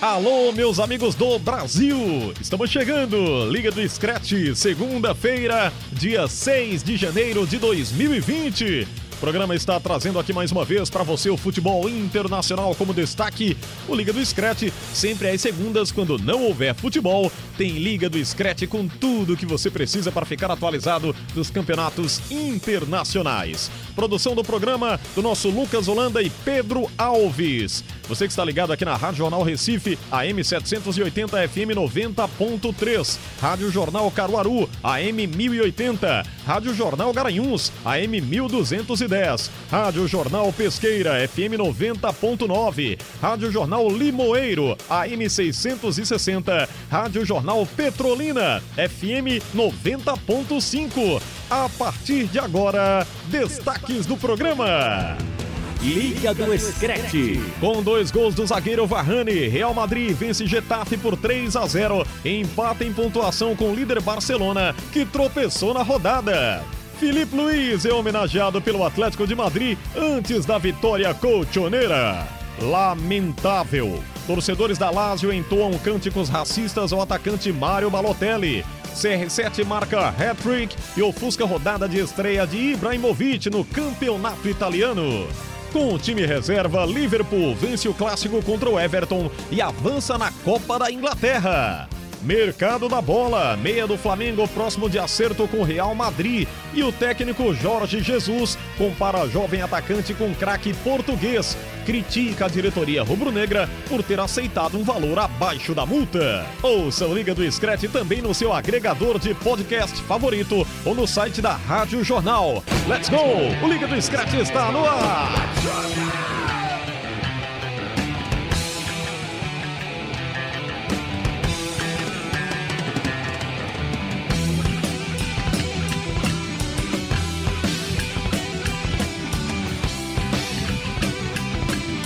Alô, meus amigos do Brasil! Estamos chegando! Liga do Scratch, segunda-feira, dia 6 de janeiro de 2020. O programa está trazendo aqui mais uma vez para você o futebol internacional como destaque. O Liga do Scratch, sempre às segundas, quando não houver futebol, tem Liga do Scratch com tudo que você precisa para ficar atualizado dos campeonatos internacionais. Produção do programa do nosso Lucas Holanda e Pedro Alves. Você que está ligado aqui na Rádio Jornal Recife, AM 780 FM 90.3, Rádio Jornal Caruaru, AM 1080, Rádio Jornal Garanhuns, AM 1210, Rádio Jornal Pesqueira, FM 90.9, Rádio Jornal Limoeiro, AM 660, Rádio Jornal Petrolina, FM 90.5. A partir de agora, destaques do programa. Liga do Screte. Com dois gols do zagueiro Varane, Real Madrid vence Getafe por 3 a 0. Empata em pontuação com o líder Barcelona, que tropeçou na rodada. Felipe Luiz é homenageado pelo Atlético de Madrid antes da vitória colchoneira. Lamentável. Torcedores da Lazio entoam cânticos racistas ao atacante Mário Balotelli. CR7 marca hat-trick e ofusca rodada de estreia de Ibrahimovic no campeonato italiano. Com o time reserva, Liverpool vence o clássico contra o Everton e avança na Copa da Inglaterra. Mercado da bola, meia do Flamengo próximo de acerto com Real Madrid. E o técnico Jorge Jesus compara jovem atacante com craque português. Critica a diretoria rubro-negra por ter aceitado um valor abaixo da multa. Ouça o Liga do Scratch também no seu agregador de podcast favorito ou no site da Rádio Jornal. Let's go! O Liga do Scratch está no ar!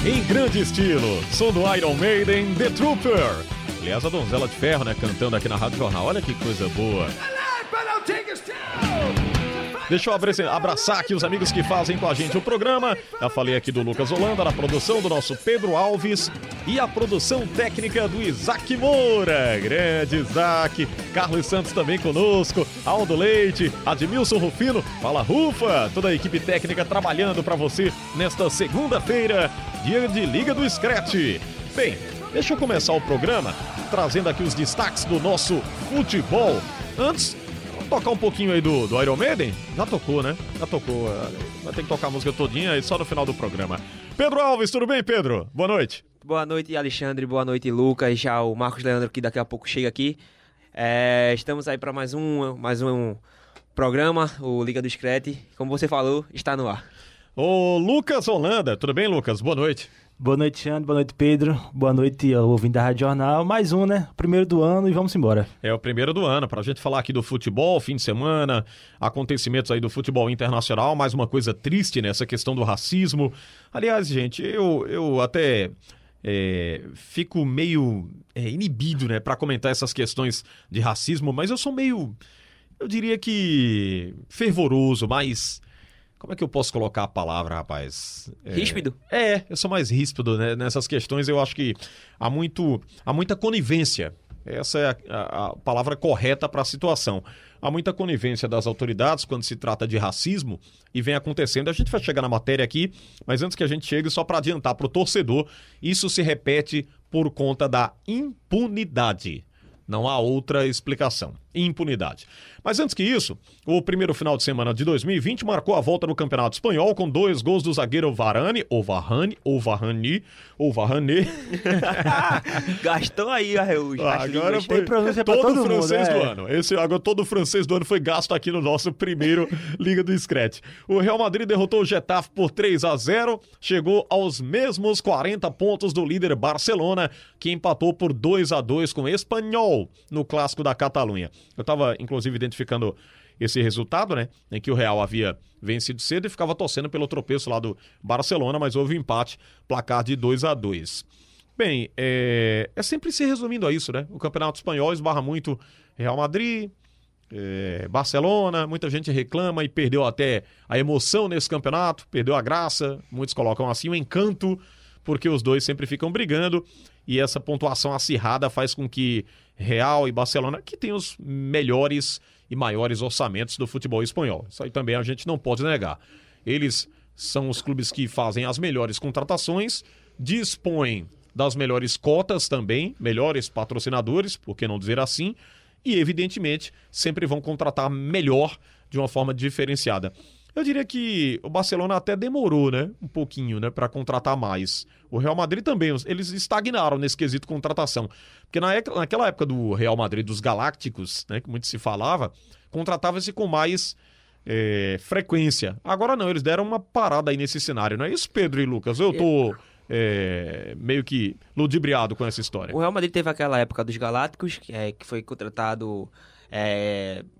Em grande estilo, som do Iron Maiden, The Trooper. Aliás, a donzela de ferro, né, cantando aqui na Rádio Jornal. Olha que coisa boa. Deixa eu abraçar aqui os amigos que fazem com a gente o programa. Já falei aqui do Lucas Holanda, na produção do nosso Pedro Alves e a produção técnica do Isaac Moura. Grande Isaac. Carlos Santos também conosco. Aldo Leite, Admilson Rufino. Fala Rufa. Toda a equipe técnica trabalhando para você nesta segunda-feira, dia de Liga do Scratch. Bem, deixa eu começar o programa trazendo aqui os destaques do nosso futebol. Antes, tocar um pouquinho aí do, do Iron Maiden? Já tocou, né? Já tocou. Vai ter que tocar a música todinha aí só no final do programa. Pedro Alves, tudo bem, Pedro? Boa noite. Boa noite, Alexandre. Boa noite, Lucas. Já o Marcos Leandro, que daqui a pouco chega aqui. É, estamos aí para mais um, mais um programa, o Liga do Screte. Como você falou, está no ar. Ô, Lucas Holanda, tudo bem, Lucas? Boa noite. Boa noite, Xande. Boa noite, Pedro. Boa noite, ouvindo da Rádio Jornal. Mais um, né? Primeiro do ano e vamos embora. É o primeiro do ano, pra gente falar aqui do futebol, fim de semana, acontecimentos aí do futebol internacional, mais uma coisa triste nessa questão do racismo. Aliás, gente, eu, eu até é, fico meio é, inibido, né, para comentar essas questões de racismo, mas eu sou meio, eu diria que fervoroso, mais como é que eu posso colocar a palavra, rapaz? É, ríspido? É, eu sou mais ríspido né? nessas questões. Eu acho que há, muito, há muita conivência. Essa é a, a, a palavra correta para a situação. Há muita conivência das autoridades quando se trata de racismo e vem acontecendo. A gente vai chegar na matéria aqui, mas antes que a gente chegue, só para adiantar para o torcedor, isso se repete por conta da impunidade. Não há outra explicação. Impunidade. Mas antes que isso, o primeiro final de semana de 2020 marcou a volta no Campeonato Espanhol com dois gols do zagueiro Varane, ou Varane, ou Varane, ou Varane. Gastou aí a as agora foi todo, todo mundo, francês é. do ano. Esse agora todo francês do ano foi gasto aqui no nosso primeiro Liga do Scratch. O Real Madrid derrotou o Getafe por 3 a 0, chegou aos mesmos 40 pontos do líder Barcelona, que empatou por 2 a 2 com o Espanhol no clássico da Catalunha. Eu estava inclusive identificando esse resultado, né, em que o Real havia vencido cedo e ficava torcendo pelo tropeço lá do Barcelona, mas houve um empate, placar de 2 a 2. Bem, é, é sempre se resumindo a isso, né? O Campeonato Espanhol esbarra muito Real Madrid, é, Barcelona, muita gente reclama e perdeu até a emoção nesse campeonato, perdeu a graça, muitos colocam assim o encanto, porque os dois sempre ficam brigando e essa pontuação acirrada faz com que Real e Barcelona, que tem os melhores e maiores orçamentos do futebol espanhol, isso aí também a gente não pode negar. Eles são os clubes que fazem as melhores contratações, dispõem das melhores cotas também, melhores patrocinadores, por que não dizer assim, e evidentemente sempre vão contratar melhor de uma forma diferenciada. Eu diria que o Barcelona até demorou, né, um pouquinho, né, para contratar mais. O Real Madrid também, eles estagnaram nesse quesito contratação, porque na naquela época do Real Madrid dos Galácticos, né, que muito se falava, contratava-se com mais é, frequência. Agora não, eles deram uma parada aí nesse cenário, não é isso, Pedro e Lucas? Eu tô é, meio que ludibriado com essa história. O Real Madrid teve aquela época dos Galácticos, que, é, que foi contratado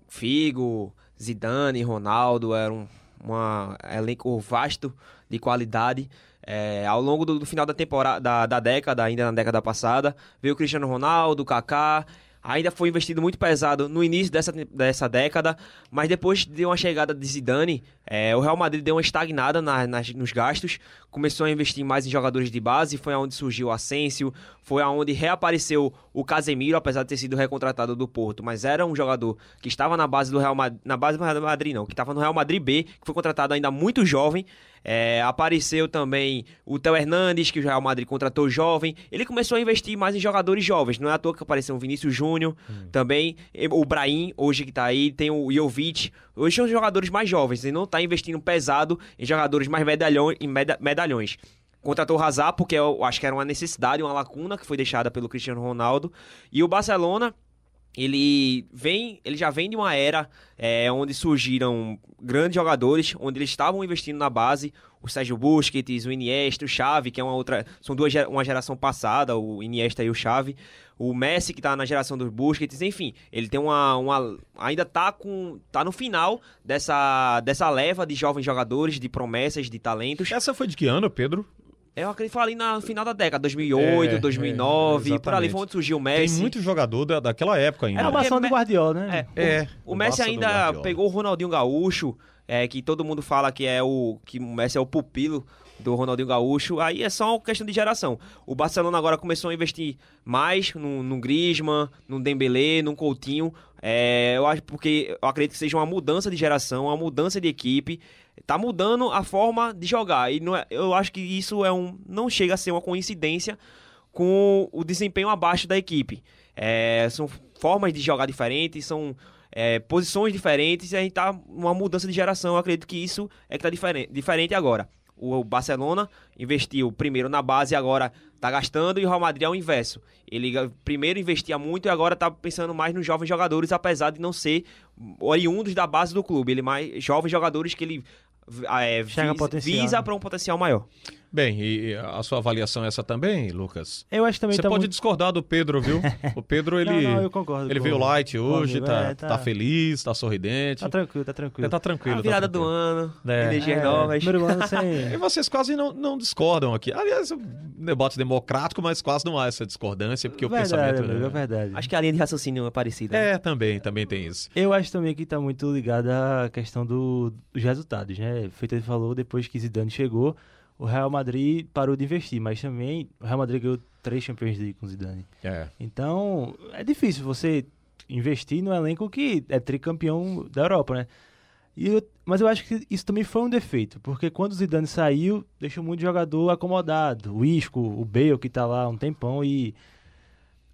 Figo, Zidane, Ronaldo, era um uma elenco vasto de qualidade. É, ao longo do, do final da temporada, da, da década, ainda na década passada, veio o Cristiano Ronaldo, Kaká, ainda foi investido muito pesado no início dessa, dessa década, mas depois de uma chegada de Zidane, é, o Real Madrid deu uma estagnada na, nas, nos gastos, começou a investir mais em jogadores de base, foi aonde surgiu o Asensio, foi aonde reapareceu o Casemiro, apesar de ter sido recontratado do Porto, mas era um jogador que estava na base do Real Madrid, na base do Real Madrid não, que estava no Real Madrid B, que foi contratado ainda muito jovem, é, apareceu também o Theo Hernandes, que o Real Madrid contratou jovem. Ele começou a investir mais em jogadores jovens. Não é à toa que apareceu o Vinícius Júnior, também e- o Brahim, hoje que tá aí, tem o Jovic. Hoje são jogadores mais jovens. Ele não tá investindo pesado em jogadores mais medalhões, em meda- medalhões. Contratou o Hazard porque eu acho que era uma necessidade, uma lacuna que foi deixada pelo Cristiano Ronaldo. E o Barcelona ele vem, ele já vem de uma era é, onde surgiram grandes jogadores, onde eles estavam investindo na base, o Sérgio Busquets, o Iniesta, o Xavi, que é uma outra, são duas uma geração passada, o Iniesta e o Xavi, o Messi que tá na geração dos Busquets, enfim, ele tem uma, uma ainda tá com tá no final dessa dessa leva de jovens jogadores, de promessas, de talentos. Essa foi de que ano, Pedro? Eu acredito que foi ali na- no final da década, 2008, É, 2009, é, por ali foi onde surgiu o Tem Messi. muito jogador da, daquela época ainda. É a maçã do Me- Guardiola, né? É, É, o, o Messi Barça do ainda pegou o Ronaldinho Gaúcho, é, que todo mundo fala que é o que o Messi é o pupilo do Ronaldinho Gaúcho. Aí é só uma questão de geração. O Barcelona agora começou a investir mais no, no Griezmann, no Dembélé, no Coutinho. É, eu acho porque eu acredito que seja uma mudança de geração, uma mudança de equipe. Tá mudando a forma de jogar. E não é- eu acho que isso é um não chega a ser uma coincidência com o desempenho abaixo da equipe. É, são formas de jogar diferentes, são é, posições diferentes e a gente tá numa mudança de geração. Eu acredito que isso é que tá diferente, diferente agora. O Barcelona investiu primeiro na base agora tá gastando, e o Real Madrid é o inverso. Ele primeiro investia muito e agora tá pensando mais nos jovens jogadores, apesar de não ser oriundos da base do clube. Ele mais jovens jogadores que ele é, visa né? para um potencial maior. Bem, e a sua avaliação é essa também, Lucas? Eu acho que também Você tá pode muito... discordar do Pedro, viu? O Pedro, ele, Não, não, eu concordo ele com- veio light o hoje, amigo, tá, é, tá... tá- feliz, tá sorridente. Tá tranquilo, tá tranquilo. Tá tranquilo. a tá virada do tranquilo. ano, É. energias É, novas. Primeiro ano E sem... vocês quase não, não discordam aqui. Aliás, é um debate democrático, mas quase não há essa discordância, porque o verdade, pensamento... amigo, né? é verdade. Acho que a linha de raciocínio é parecida. né? É, também, também tem isso. Eu acho também que tá muito ligada à questão do- dos resultados, né? Feito ele falou, depois que Zidane chegou, o Real Madrid parou de investir, mas também o Real Madrid ganhou três Champions League com Zidane. É. Então, é difícil você investir num elenco que é tricampeão da Europa, né? E eu- mas eu acho que isso também foi um defeito, porque quando o Zidane saiu, deixou muito jogador acomodado. O Isco, o Bale, que tá lá há um tempão, e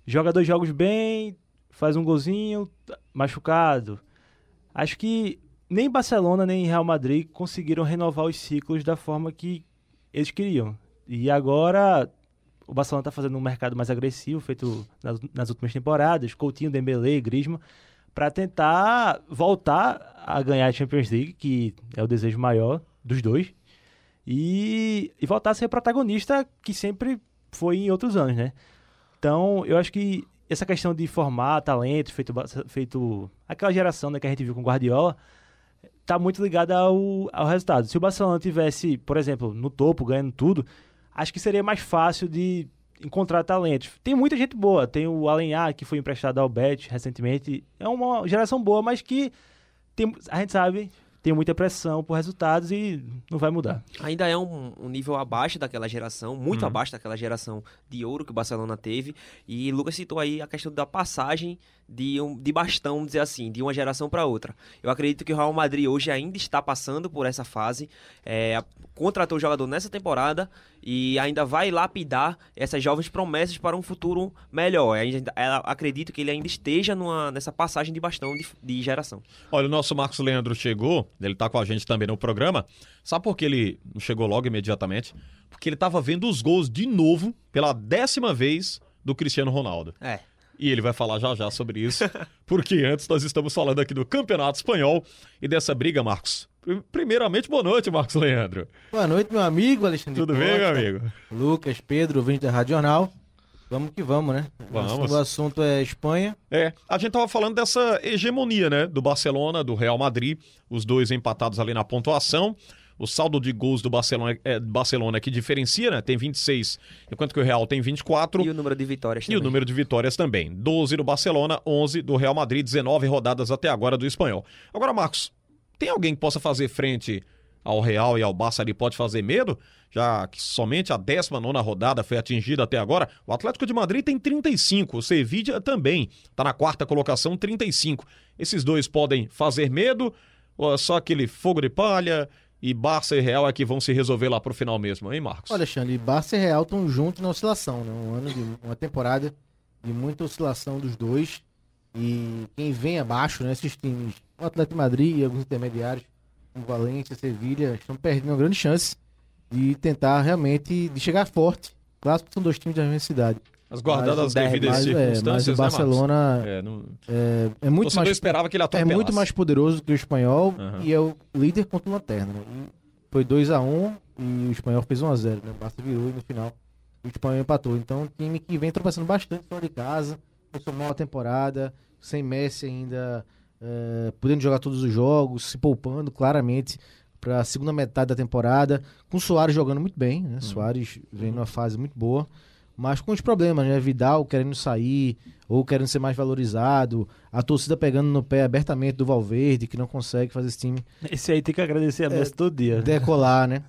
joga dois jogos bem, faz um golzinho, machucado. Acho que nem Barcelona nem Real Madrid conseguiram renovar os ciclos da forma que eles queriam. E agora o Barcelona está fazendo um mercado mais agressivo, feito nas, nas últimas temporadas, Coutinho, Dembélé, Griezmann, para tentar voltar a ganhar a Champions League, que é o desejo maior dos dois, e, e voltar a ser protagonista que sempre foi em outros anos, né? Então, eu acho que essa questão de formar talentos, feito, feito aquela geração né, que a gente viu com Guardiola, tá muito ligada ao, ao resultado. Se o Barcelona tivesse, por exemplo, no topo, ganhando tudo, acho que seria mais fácil de encontrar talentos. Tem muita gente boa. Tem o Alenhar, que foi emprestado ao Bet recentemente. É uma geração boa, mas que tem, a gente sabe tem muita pressão por resultados e não vai mudar. Ainda é um, um nível abaixo daquela geração, muito uhum. abaixo daquela geração de ouro que o Barcelona teve. E Lucas citou aí a questão da passagem de, um, de bastão, dizer assim, de uma geração para outra. Eu acredito que o Real Madrid hoje ainda está passando por essa fase. É, contratou o jogador nessa temporada e ainda vai lapidar essas jovens promessas para um futuro melhor. Ainda, acredito que ele ainda esteja numa, nessa passagem de bastão de, de geração. Olha, o nosso Marcos Leandro chegou, ele está com a gente também no programa. Sabe por que ele não chegou logo imediatamente? Porque ele estava vendo os gols de novo, pela décima vez, do Cristiano Ronaldo. É. E ele vai falar já já sobre isso, porque antes nós estamos falando aqui do Campeonato Espanhol e dessa briga, Marcos. Primeiramente, boa noite, Marcos Leandro. Boa noite, meu amigo Alexandre. Tudo Costa, bem, meu amigo? Lucas, Pedro, ouvinte da Radional. Vamos que vamos, né? Vamos. O assunto é Espanha. É, a gente tava falando dessa hegemonia, né? Do Barcelona, do Real Madrid, os dois empatados ali na pontuação. O saldo de gols do Barcelona, é, Barcelona que diferencia, né? Tem 26, enquanto que o Real tem 24. E o número de vitórias também. E o número de vitórias também. 12 do Barcelona, 11 do Real Madrid, 19 rodadas até agora do Espanhol. Agora, Marcos, tem alguém que possa fazer frente ao Real e ao Barça ali pode fazer medo? Já que somente a 19 rodada foi atingida até agora. O Atlético de Madrid tem 35, o Sevilla também está na quarta colocação, 35. Esses dois podem fazer medo? Ou é só aquele fogo de palha? E Barça e Real é que vão se resolver lá pro final mesmo, hein, Marcos? Olha, Alexandre, Barça e Real estão juntos na oscilação, né? Um ano de uma temporada de muita oscilação dos dois. E quem vem abaixo, né, esses times, o Atlético Madrid e alguns intermediários, como Valência, Sevilha, estão perdendo uma grande chance de tentar realmente de chegar forte. Que são dois times da mesma cidade. As guardadas as devidas mas, circunstâncias, é, mas o né, Barcelona é, não... é, é, muito mais esperava que ele é muito mais poderoso que o espanhol Uhum. e é o líder contra o lanterna. Né? Foi 2 a 1 e o espanhol fez 1 a 0 né? O Barça virou e no final o espanhol empatou. Então, um time que vem tropeçando bastante fora de casa, começou mal a temporada, sem Messi ainda é, podendo jogar todos os jogos, se poupando claramente para a segunda metade da temporada, com o Soares jogando muito bem, né? Soares vem numa fase muito boa mas com os problemas, né? Vidal querendo sair ou querendo ser mais valorizado, a torcida pegando no pé abertamente do Valverde, que não consegue fazer esse time Esse aí tem que agradecer a Messi todo dia. decolar, né?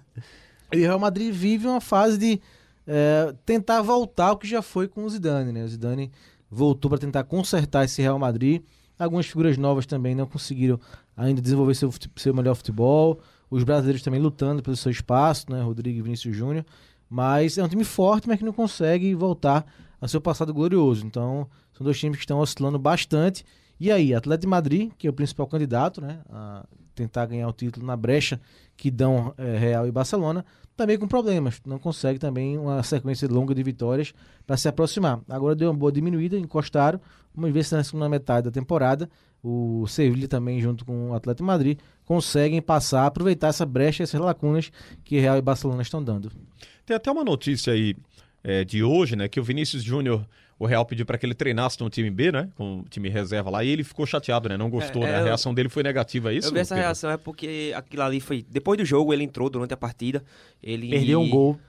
E o Real Madrid vive uma fase de é, tentar voltar ao que já foi com o Zidane, né? O Zidane voltou para tentar consertar esse Real Madrid. Algumas figuras novas também não conseguiram ainda desenvolver seu, seu melhor futebol. Os brasileiros também lutando pelo seu espaço, né? Rodrigo e Vinícius Júnior. Mas é um time forte, mas que não consegue voltar ao seu passado glorioso. Então, são dois times que estão oscilando bastante. E aí, Atlético de Madrid, que é o principal candidato, né? A tentar ganhar o título na brecha que dão eh, Real e Barcelona, também com problemas. Não consegue também uma sequência longa de vitórias para se aproximar. Agora deu uma boa diminuída, encostaram. Vamos ver se na segunda metade da temporada o Sevilla também, junto com o Atlético de Madrid, conseguem passar, aproveitar essa brecha, essas lacunas que Real e Barcelona estão dando. Tem até uma notícia aí é, de hoje, né? Que o Vinícius Júnior, o Real pediu para que ele treinasse no time B, né? Com o time reserva lá, e ele ficou chateado, né? Não gostou, É, né? é, A eu- reação dele foi negativa, é isso? eu vi essa Pedro? reação é porque aquilo ali foi. Depois do jogo, ele entrou durante a partida. Ele Perdeu um gol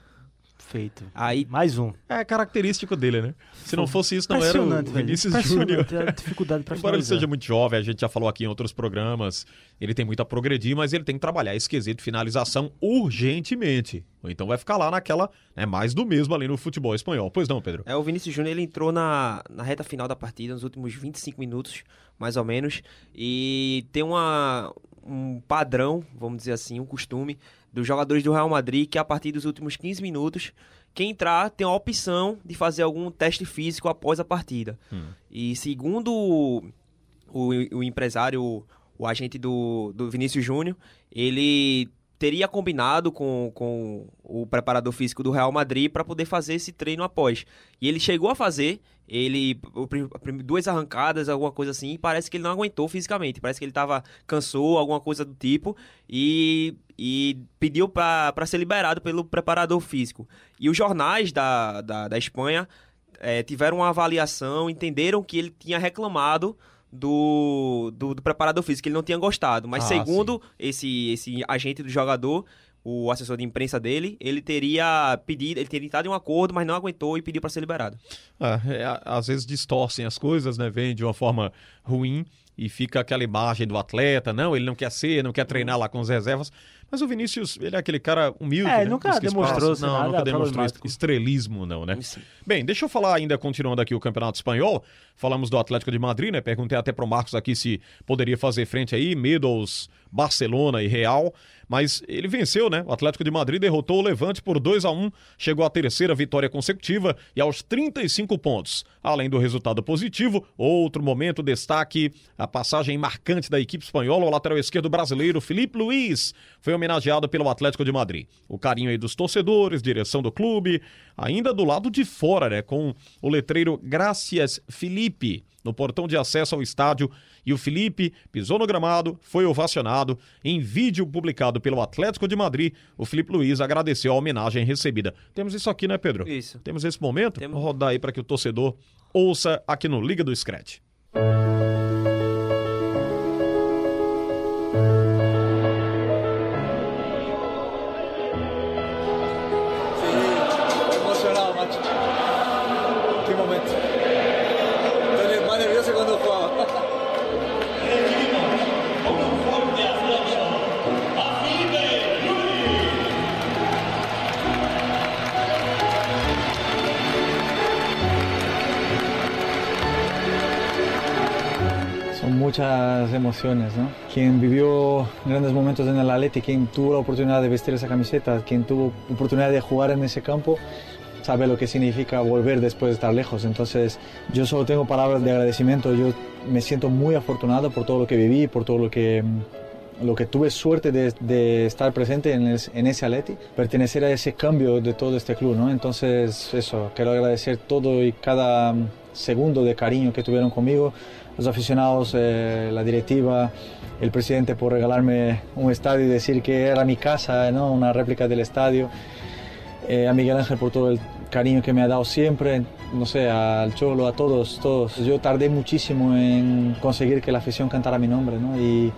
feito. Aí Mais um. É característico dele, né? Se não fosse isso, não era o Impressionante, velho. Vinícius Júnior. A dificuldade para Embora ele seja muito jovem, a gente já falou aqui em outros programas, ele tem muito a progredir, mas ele tem que trabalhar esse quesito de finalização urgentemente. Ou então vai ficar lá naquela, né, mais do mesmo ali no futebol espanhol. Pois não, Pedro? É, o Vinícius Júnior ele entrou na, na reta final da partida, nos últimos 25 minutos, mais ou menos, e tem uma, um padrão, vamos dizer assim, um costume dos jogadores do Real Madrid que a partir dos últimos 15 minutos quem entrar tem a opção de fazer algum teste físico após a partida. Hum. E segundo o, o, o empresário, o agente do, do Vinícius Júnior, ele teria combinado com, com o preparador físico do Real Madrid para poder fazer esse treino após. E ele chegou a fazer, ele duas arrancadas, alguma coisa assim, e parece que ele não aguentou fisicamente. Parece que ele tava cansou, alguma coisa do tipo, e, e pediu para ser liberado pelo preparador físico. E os jornais da, da, da Espanha eh, tiveram uma avaliação, entenderam que ele tinha reclamado do, do, do preparador físico, que ele não tinha gostado. Mas Ah, segundo esse, esse agente do jogador, o assessor de imprensa dele, ele teria pedido, ele teria entrado em um acordo, mas não aguentou e pediu para ser liberado. Ah, é, às vezes distorcem as coisas, né? Vem de uma forma ruim e fica aquela imagem do atleta, não, ele não quer ser, não quer treinar lá com as reservas. Mas o Vinícius, ele é aquele cara humilde, É, né? nunca demonstrou espaço- ser Não, nada nunca demonstrou estrelismo, não, né? Sim. Bem, deixa eu falar ainda, continuando aqui o Campeonato Espanhol. Falamos do Atlético de Madrid, né? Perguntei até pro Marcos aqui se poderia fazer frente aí, Meadows, Barcelona e Real. Mas ele venceu, né? O Atlético de Madrid derrotou o Levante por 2 a 1 chegou à terceira vitória consecutiva e aos 35 pontos. Além do resultado positivo, outro momento destaque, a passagem marcante da equipe espanhola, o lateral esquerdo brasileiro Felipe Luiz foi homenageado pelo Atlético de Madrid. O carinho aí dos torcedores, direção do clube, ainda do lado de fora, né? Com o letreiro Gracias Felipe no portão de acesso ao estádio e o Felipe pisou no gramado, foi ovacionado. Em vídeo publicado pelo Atlético de Madrid, o Felipe Luiz agradeceu a homenagem recebida. Temos isso aqui, né, Pedro? Isso. Temos esse momento? Temos. Vou rodar aí para que o torcedor ouça aqui no Liga do Scratch. Muchas emociones, ¿no? Quien vivió grandes momentos en el Atleti, quien tuvo la oportunidad de vestir esa camiseta, quien tuvo oportunidad de jugar en ese campo, sabe lo que significa volver después de estar lejos. Entonces, yo solo tengo palabras de agradecimiento. Yo me siento muy afortunado por todo lo que viví, por todo lo que mm, lo que tuve suerte de, de estar presente en, es- en ese Atleti, pertenecer a ese cambio de todo este club, ¿no? Entonces, eso, quiero agradecer todo y cada mm, segundo de cariño que tuvieron conmigo, los aficionados, eh, la directiva, el presidente por regalarme un estadio y decir que era mi casa, ¿no? Una réplica del estadio. Eh, a Miguel Ángel por todo el cariño que me ha dado siempre, no sé, al Cholo, a todos, todos. Yo tardé muchísimo en conseguir que la afición cantara mi nombre, ¿no? Y,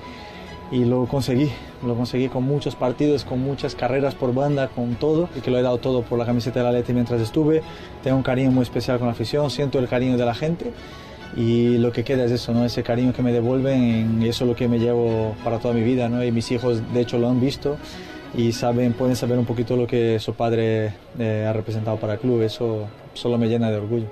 lo conseguí, lo conseguí con muchos partidos, con muchas carreras por banda, con todo, y que lo he dado todo por la camiseta de la Leti mientras estuve. Tengo un cariño muy especial con la afición, siento el cariño de la gente y lo que queda es eso, ¿no? Ese cariño que me devuelven eso es lo que me llevo para toda mi vida, ¿no? Y mis hijos, de hecho, lo han visto y saben, pueden saber un poquito lo que su padre eh, ha representado para el club. Eso solo me llena de orgullo.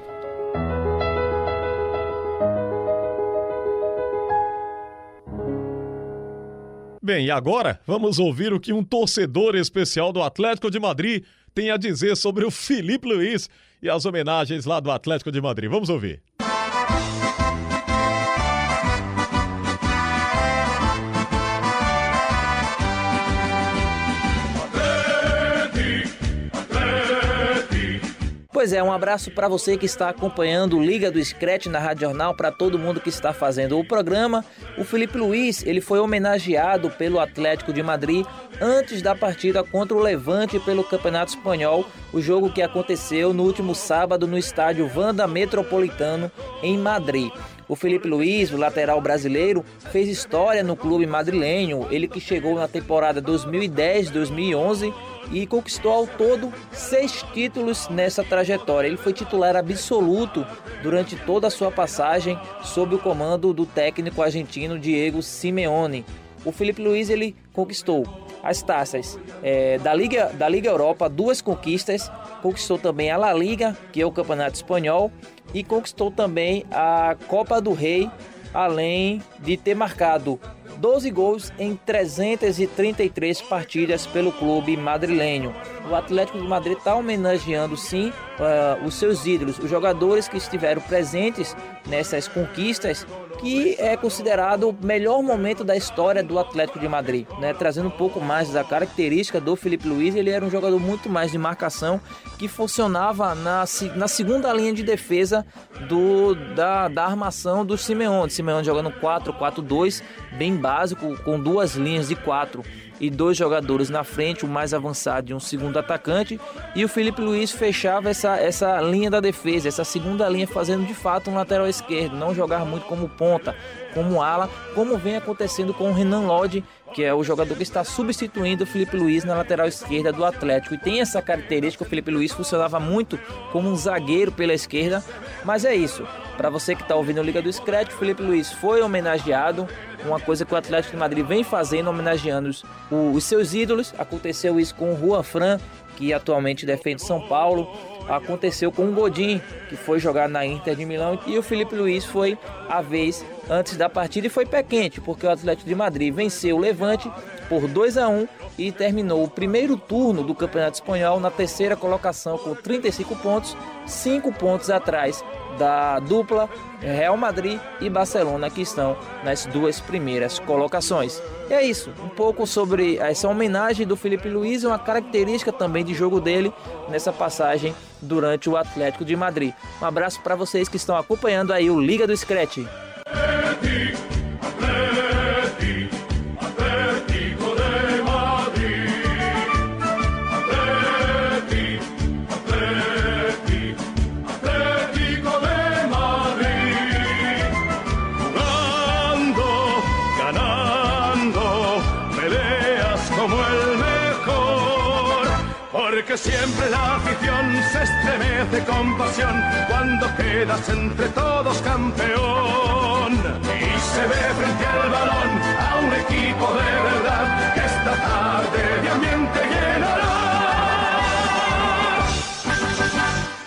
Bem, e agora vamos ouvir o que um torcedor especial do Atlético de Madrid tem a dizer sobre o Felipe Luiz e as homenagens lá do Atlético de Madrid. Vamos ouvir. Pois é, um abraço para você que está acompanhando Liga do Scratch na Rádio Jornal, para todo mundo que está fazendo o programa. O Felipe Luiz, ele foi homenageado pelo Atlético de Madrid antes da partida contra o Levante pelo Campeonato Espanhol, o jogo que aconteceu no último sábado no estádio Wanda Metropolitano em Madrid. O Felipe Luiz, o lateral brasileiro, fez história no clube madrilenho, ele que chegou na temporada 2010-2011 e conquistou ao todo seis títulos nessa trajetória. Ele foi titular absoluto durante toda a sua passagem sob o comando do técnico argentino Diego Simeone. O Felipe Luiz ele conquistou as taças eh, da, Liga, da Liga Europa, duas conquistas, conquistou também a La Liga, que é o campeonato espanhol, e conquistou também a Copa do Rei, além de ter marcado 12 gols em 333 partidas pelo clube madrilenho. O Atlético de Madrid está homenageando sim uh, os seus ídolos, os jogadores que estiveram presentes nessas conquistas que é considerado o melhor momento da história do Atlético de Madrid, né? trazendo um pouco mais da característica do Felipe Luiz. Ele era um jogador muito mais de marcação que funcionava na, na segunda linha de defesa do, da, da armação do Simeone. Simeone jogando 4-4-2, bem básico, com duas linhas de quatro e dois jogadores na frente, o mais avançado e um segundo atacante. E o Felipe Luiz fechava essa, essa linha da defesa, essa segunda linha, fazendo de fato um lateral esquerdo, não jogar muito como ponta, como ala, como vem acontecendo com o Renan Lodge, que é o jogador que está substituindo o Felipe Luiz na lateral esquerda do Atlético. E tem essa característica, o Felipe Luiz funcionava muito como um zagueiro pela esquerda, mas é isso. Para você que está ouvindo o Liga do Scratch, o Felipe Luiz foi homenageado, uma coisa que o Atlético de Madrid vem fazendo, homenageando os, os seus ídolos. Aconteceu isso com o Juan Fran, que atualmente defende São Paulo. Aconteceu com o Godin, que foi jogar na Inter de Milão. E o Felipe Luiz foi a vez antes da partida e foi pé quente, porque o Atlético de Madrid venceu o Levante por 2 a 1 e terminou o primeiro turno do Campeonato Espanhol na terceira colocação com 35 pontos, 5 pontos atrás da dupla Real Madrid e Barcelona que estão nas duas primeiras colocações. E é isso, um pouco sobre essa homenagem do Felipe Luiz, uma característica também de jogo dele nessa passagem durante o Atlético de Madrid. Um abraço para vocês que estão acompanhando aí o Liga do Scratch. Que siempre la afición se estremece con pasión cuando quedas entre todos campeón. Y se ve frente al balón a un equipo de verdad que esta tarde de ambiente llenará.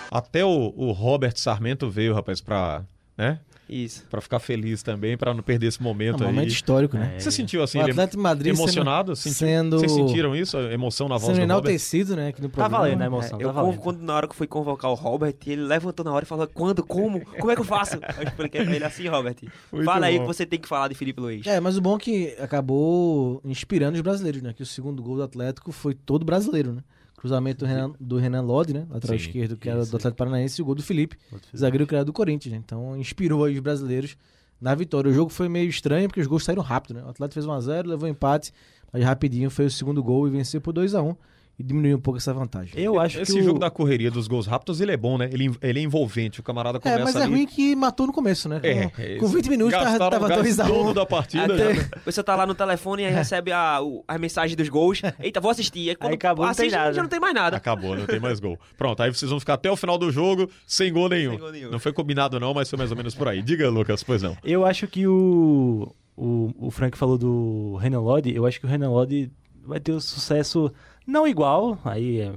Até o, o Robert Sarmento veio, rapaz, pra. né? Isso. Pra ficar feliz também, pra não perder esse momento É um aí. momento histórico, né? Você sentiu assim, O ele Atlético de Madrid emocionado? sendo- sendo- Vocês sentiram isso? A emoção na voz Sendo do Robert? enaltecido, né, aqui no Tá valendo a emoção, eu tá valendo. quando na hora que eu fui convocar o Robert, ele levantou na hora e falou: Quando? Como? Como é que eu faço? Eu expliquei pra ele assim, Robert. Muito fala aí bom. que você tem que falar de Felipe Luiz. É, mas o bom é que acabou inspirando os brasileiros, né? Que o segundo gol do Atlético foi todo brasileiro, né? Cruzamento do Renan, do Renan Lodi, né? Lateral Sim, esquerdo, que era do Atlético Paranaense, e o gol do Felipe, zagueiro que era do Corinthians, né? Então inspirou aí os brasileiros na vitória. O jogo foi meio estranho, porque os gols saíram rápido, né? O Atlético fez 1x0, levou empate, mas rapidinho foi o segundo gol e venceu por 2x1 e diminuiu um pouco essa vantagem. Eu acho Esse que o... jogo da correria dos gols rápidos, ele é bom, né? Ele, ele é envolvente. O camarada começa É, mas é ali... ruim que matou no começo, né? É, com, é com isso. 20 minutos tava, Gastaram tava o gás 2x1. todo da partida. Até- né? Você tá lá no telefone e aí recebe a, o- a mensagem dos gols. Eita, vou assistir. Aí, quando Aí acabou, não tem assiste, nada. já não tem mais nada. Acabou, não tem mais gol. Pronto, aí vocês vão ficar até o final do jogo sem gol nenhum. Sem gol nenhum. Não foi combinado não, mas foi mais ou menos por aí. Diga, Lucas, pois não. Eu acho que o, o, o Frank falou do Renan Lodi. Eu acho que o Renan Lodi vai ter um sucesso não igual. Aí é-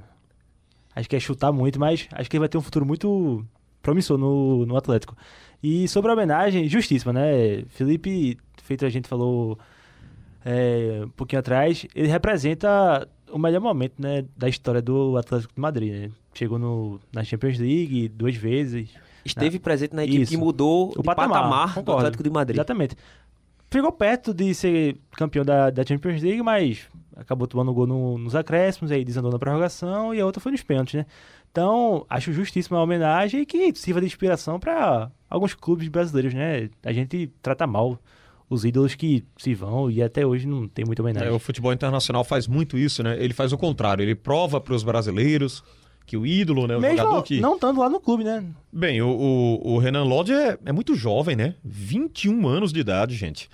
acho que é chutar muito, mas acho que ele vai ter um futuro muito promissor no, no Atlético. E sobre a homenagem, justíssima, né? Felipe, feito a gente falou é, um pouquinho atrás, ele representa o melhor momento né, da história do Atlético de Madrid. Né? Chegou no, na Champions League duas vezes. Esteve presente na equipe Isso. que mudou O patamar, patamar, do. Atlético de Madrid. Exatamente. Ficou perto de ser campeão da, da Champions League, mas acabou tomando gol no- nos acréscimos, aí desandou na prorrogação e a outra foi nos pênaltis, né? Então, acho justíssima a homenagem e que sirva de inspiração para alguns clubes brasileiros, né? A gente trata mal os ídolos que se vão e até hoje não tem muita homenagem. É, o futebol internacional faz muito isso, né? Ele faz o contrário, ele prova para os brasileiros que o ídolo, né, o Mesmo jogador que... não estando lá no clube, né? Bem, o, o, o Renan Lodge é, é muito jovem, né? 21 anos de idade, gente.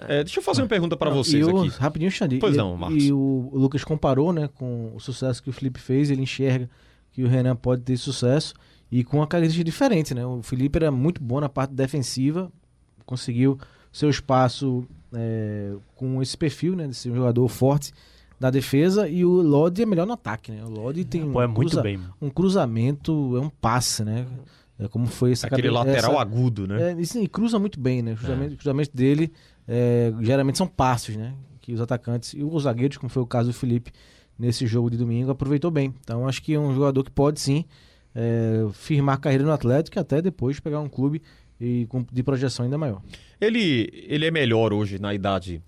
É, deixa eu fazer uma pergunta para vocês e o, aqui. Rapidinho, Xandi. Pois e, não, Marcos. E o, Lucas comparou, né, com o sucesso que o Felipe fez, ele enxerga que o Renan pode ter sucesso e com uma característica diferente, né? O Felipe era muito bom na parte defensiva, conseguiu seu espaço é, com esse perfil, né, de ser um jogador forte na defesa e o Lodi é melhor no ataque, né? O Lodi tem Pô, é um, muito cruza- bem. um cruzamento, é um passe, né? É como foi essa Aquele cabe- lateral essa- agudo, né? é, e cruza muito bem, né? O cruzamento, cruzamento dele é, geralmente são passos, né? Que os atacantes e os zagueiros, como foi o caso do Felipe nesse jogo de domingo, aproveitou bem. Então acho que é um jogador que pode sim é, firmar a carreira no Atlético e até depois pegar um clube e com, de projeção ainda maior. Ele, ele é melhor hoje na idade,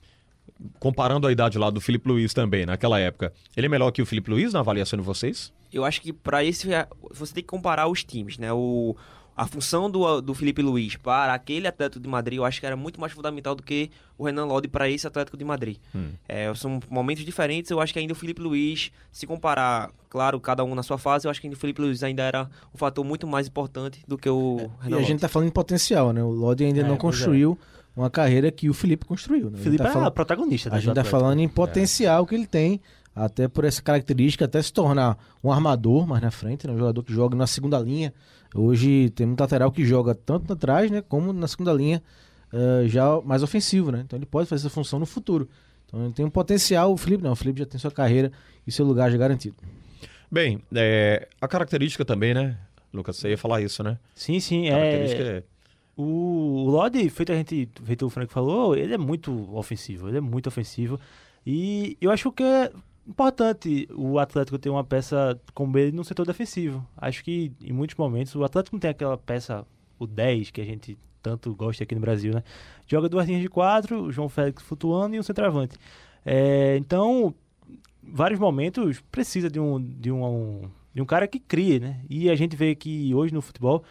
comparando a idade lá do Felipe Luiz também, naquela época. Ele é melhor que o Felipe Luiz na avaliação de vocês? Eu acho que para esse você tem que comparar os times, né? O, a função do, do Felipe Luiz para aquele Atlético de Madrid, eu acho que era muito mais fundamental do que o Renan Lodi para esse Atlético de Madrid. Hum. É, são momentos diferentes, eu acho que ainda o Felipe Luiz, se comparar, claro, cada um na sua fase, eu acho que ainda o Felipe Luiz ainda era um fator muito mais importante do que o é, Renan E a gente está falando em potencial, né? O Lodi ainda é, não construiu é. uma carreira que o Felipe construiu. Né? O Felipe tá é falando, protagonista. A gente está falando em potencial que ele tem até por essa característica, até se tornar um armador mais na frente, né? um jogador que joga na segunda linha, Hoje tem muito lateral que joga tanto atrás, né, como na segunda linha, uh, já mais ofensivo, né? Então ele pode fazer essa função no futuro. Então ele tem um potencial, o Felipe não, o Felipe já tem sua carreira e seu lugar já garantido. Bem, é, a característica também, né, Lucas, você ia falar isso, né? Sim, sim, é... é... O, o Lodi, feito a gente, feito o Frank falou, ele é muito ofensivo, ele é muito ofensivo. E eu acho que é importante o Atlético ter uma peça como ele no setor defensivo. Acho que em muitos momentos o Atlético não tem aquela peça, o 10, que a gente tanto gosta aqui no Brasil, né? Joga duas linhas de quatro, o João Félix flutuando e um centroavante. É, então, vários momentos precisa de um, de um, de um cara que crie, né? E a gente vê que hoje no futebol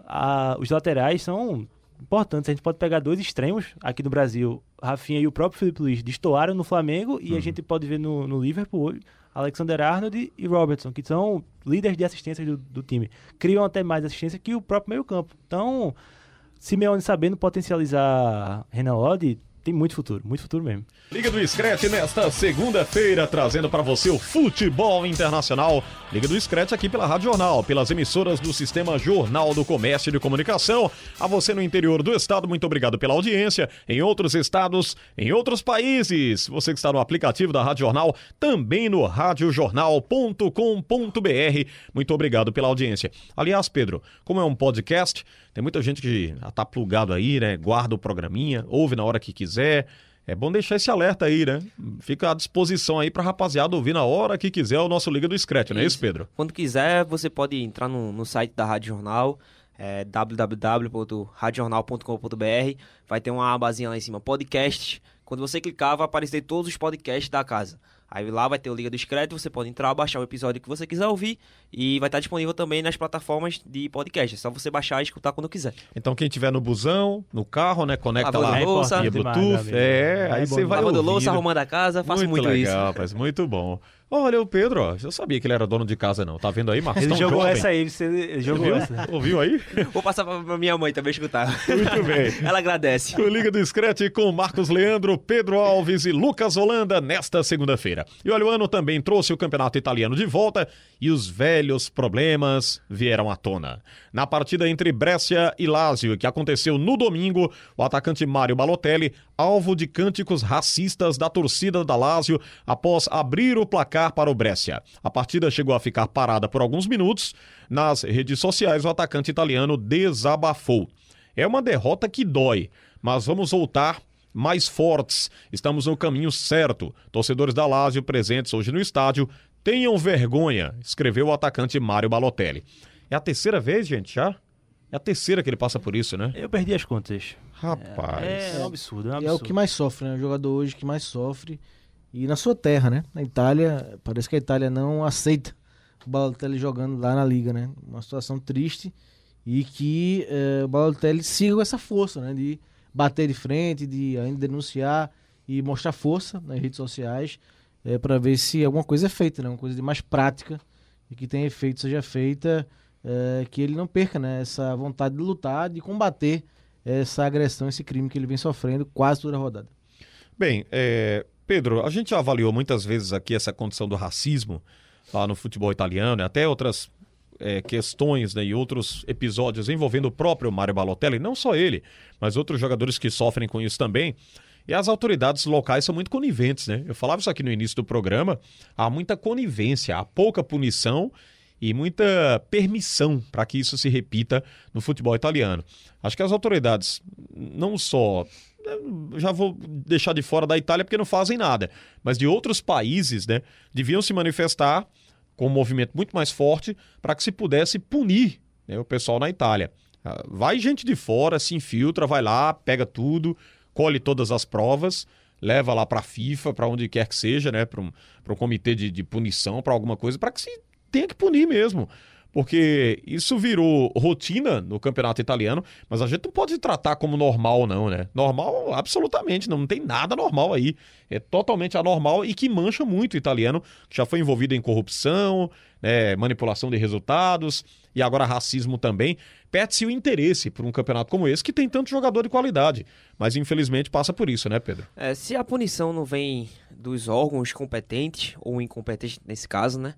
a, os laterais são importantes. A gente pode pegar dois extremos aqui no Brasil. Rafinha e o próprio Felipe Luiz destoaram no Flamengo e uhum. a gente pode ver no, no Liverpool hoje Alexander Arnold e Robertson, que são líderes de assistência do, do time. Criam até mais assistência que o próprio meio-campo. Então, Simeone sabendo potencializar Renan Lodi, tem muito futuro, muito futuro mesmo. Liga do Scratch nesta segunda-feira, trazendo para você o futebol internacional. Liga do Scratch aqui pela Rádio Jornal, pelas emissoras do Sistema Jornal do Comércio e de Comunicação. A você no interior do estado, muito obrigado pela audiência. Em outros estados, em outros países, você que está no aplicativo da Rádio Jornal, também no radiojornal.com.br. Muito obrigado pela audiência. Aliás, Pedro, como é um podcast, tem muita gente que tá plugado aí, né? Guarda o programinha, ouve na hora que quiser. É bom deixar esse alerta aí, né? Fica à disposição aí pra rapaziada ouvir na hora que quiser o nosso Liga do Scratch, não é isso, Pedro? Quando quiser, você pode entrar no, no site da Rádio Jornal, é, www.radiojornal.com.br. Vai ter uma abazinha lá em cima, podcast. Quando você clicar, vai aparecer todos os podcasts da casa. Aí lá vai ter o Liga do Discreto, você pode entrar, baixar o episódio que você quiser ouvir e vai estar disponível também nas plataformas de podcast. É só você baixar e escutar quando quiser. Então quem tiver no busão, no carro, né, conecta lá louça, Bluetooth, é, aí você vai Lavando louça, arrumando a casa, faço muito, muito legal, isso. Rapaz, muito bom. Olha, o Pedro, ó, eu sabia que ele era dono de casa, não. Tá vendo aí, Marcos? Ele jogou jovem. essa aí, você jogou Ouviu? essa. Ouviu aí? Vou passar pra minha mãe também escutar. Muito bem. Ela agradece. O Liga do Scratch com Marcos Leandro, Pedro Alves e Lucas Holanda nesta segunda-feira. E olha, o ano também trouxe o campeonato italiano de volta e os velhos problemas vieram à tona. Na partida entre Brescia e Lazio, que aconteceu no domingo, o atacante Mário Balotelli, alvo de cânticos racistas da torcida da Lazio após abrir o placar para o Brescia. A partida chegou a ficar parada por alguns minutos. Nas redes sociais, o atacante italiano desabafou. É uma derrota que dói, mas vamos voltar mais fortes. Estamos no caminho certo. Torcedores da Lazio presentes hoje no estádio, tenham vergonha, escreveu o atacante Mário Balotelli. É a terceira vez, gente, já? É a terceira que ele passa por isso, né? Eu perdi as contas. Rapaz. É, é um absurdo, é um absurdo. é o que mais sofre, né? O jogador hoje que mais sofre. E na sua terra, né? Na Itália, parece que a Itália não aceita o Balotelli jogando lá na liga, né? Uma situação triste e que eh, o Balotelli siga essa força, né? De bater de frente, de ainda denunciar e mostrar força nas redes sociais eh, para ver se alguma coisa é feita, né? Uma coisa de mais prática e que tem efeito seja feita, eh, que ele não perca, né? Essa vontade de lutar, de combater essa agressão, esse crime que ele vem sofrendo quase toda a rodada. Bem, é, Pedro, a gente já avaliou muitas vezes aqui essa condição do racismo lá no futebol italiano, até outras é, questões né, e outros episódios envolvendo o próprio Mário Balotelli, não só ele, mas outros jogadores que sofrem com isso também. E as autoridades locais são muito coniventes, né? Eu falava isso aqui no início do programa, há muita conivência, há pouca punição e muita permissão para que isso se repita no futebol italiano. Acho que as autoridades, não só. Já vou deixar de fora da Itália porque não fazem nada, mas de outros países, né, deviam se manifestar com um movimento muito mais forte para que se pudesse punir né, o pessoal na Itália. Ah, vai gente de fora, se infiltra, vai lá, pega tudo, colhe todas as provas, leva lá para a FIFA, para onde quer que seja, né, para um, um comitê de, de punição, para alguma coisa, para que se tenha que punir mesmo. Porque isso virou rotina no campeonato italiano, mas a gente não pode tratar como normal, não, né? Normal, absolutamente, não, não tem nada normal aí. É totalmente anormal e que mancha muito o italiano, que já foi envolvido em corrupção, né, manipulação de resultados e agora racismo também. Perde-se o interesse por um campeonato como esse, que tem tanto jogador de qualidade. Mas infelizmente passa por isso, né, Pedro? É, se a punição não vem dos órgãos competentes, ou incompetentes nesse caso, né?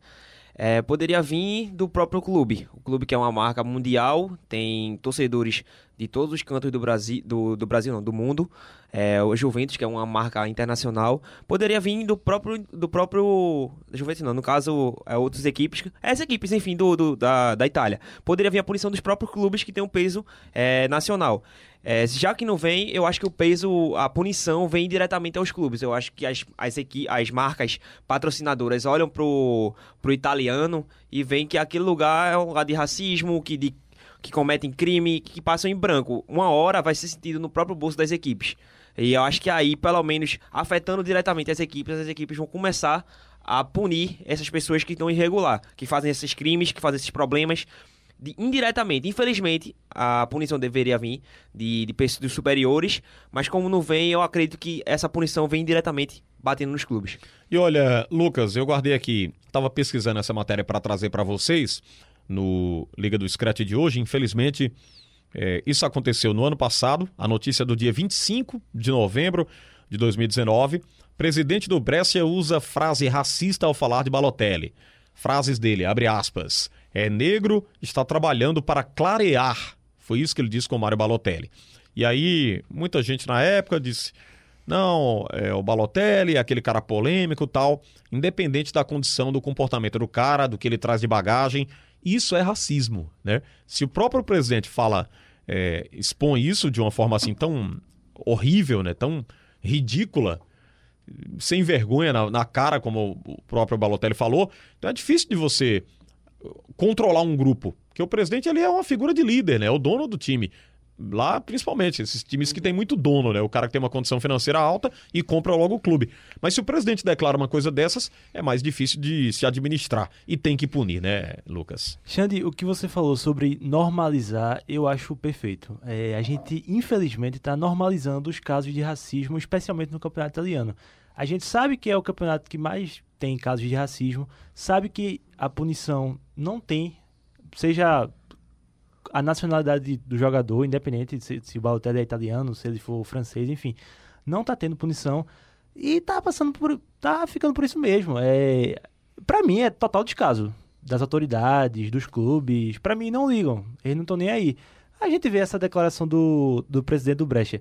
É, poderia vir do próprio clube. O clube que é uma marca mundial, tem torcedores de todos os cantos do Brasil, do, do Brasil não, do mundo. É, o Juventus, que é uma marca internacional, poderia vir do próprio, do próprio Juventus não, no caso, é, outras equipes, essas equipes, enfim, do, do da, da Itália. Poderia vir a punição dos próprios clubes que tem um peso é, nacional. É, já que não vem, eu acho que o peso, a punição vem diretamente aos clubes. Eu acho que as, as, equi, as marcas patrocinadoras olham pro, pro italiano e veem que aquele lugar é um lugar de racismo, que, de, que cometem crime, que passam em branco. Uma hora vai ser sentido no próprio bolso das equipes. E eu acho que aí, pelo menos, afetando diretamente as equipes, as equipes vão começar a punir essas pessoas que estão irregular, que fazem esses crimes, que fazem esses problemas de, indiretamente. Infelizmente, a punição deveria vir de, de pessoas superiores, mas como não vem, eu acredito que essa punição vem diretamente batendo nos clubes. E olha, Lucas, eu guardei aqui, estava pesquisando essa matéria para trazer para vocês no Liga do Scratch de hoje. Infelizmente, é, isso aconteceu no ano passado, a notícia do dia 25 de novembro de 2019. Presidente do Brescia usa frase racista ao falar de Balotelli. Frases dele, abre aspas é negro, está trabalhando para clarear. Foi isso que ele disse com o Mário Balotelli. E aí, muita gente na época disse: não, é o Balotelli, é aquele cara polêmico tal, independente da condição do comportamento do cara, do que ele traz de bagagem, isso é racismo, né? Se o próprio presidente fala, é, expõe isso de uma forma assim tão horrível, né? Tão ridícula, sem vergonha na, na cara, como o próprio Balotelli falou, então é difícil de você controlar um grupo. Porque o presidente ele é uma figura de líder, né? É o dono do time. Lá, principalmente, esses times que tem muito dono, né? O cara que tem uma condição financeira alta e compra logo o clube. Mas se o presidente declara uma coisa dessas, é mais difícil de se administrar. E tem que punir, né, Lucas? Xande, o que você falou sobre normalizar, eu acho perfeito. É, a gente, infelizmente, está normalizando os casos de racismo, especialmente no campeonato italiano. A gente sabe que é o campeonato que mais tem casos de racismo, sabe que a punição não tem, seja a nacionalidade do jogador, independente se, se o Balotelli é italiano, se ele for francês, enfim, não tá tendo punição e tá passando por, tá ficando por isso mesmo. É, para mim é total descaso das autoridades, dos clubes, para mim não ligam, eles não estão nem aí. A gente vê essa declaração do, do presidente do Brecha.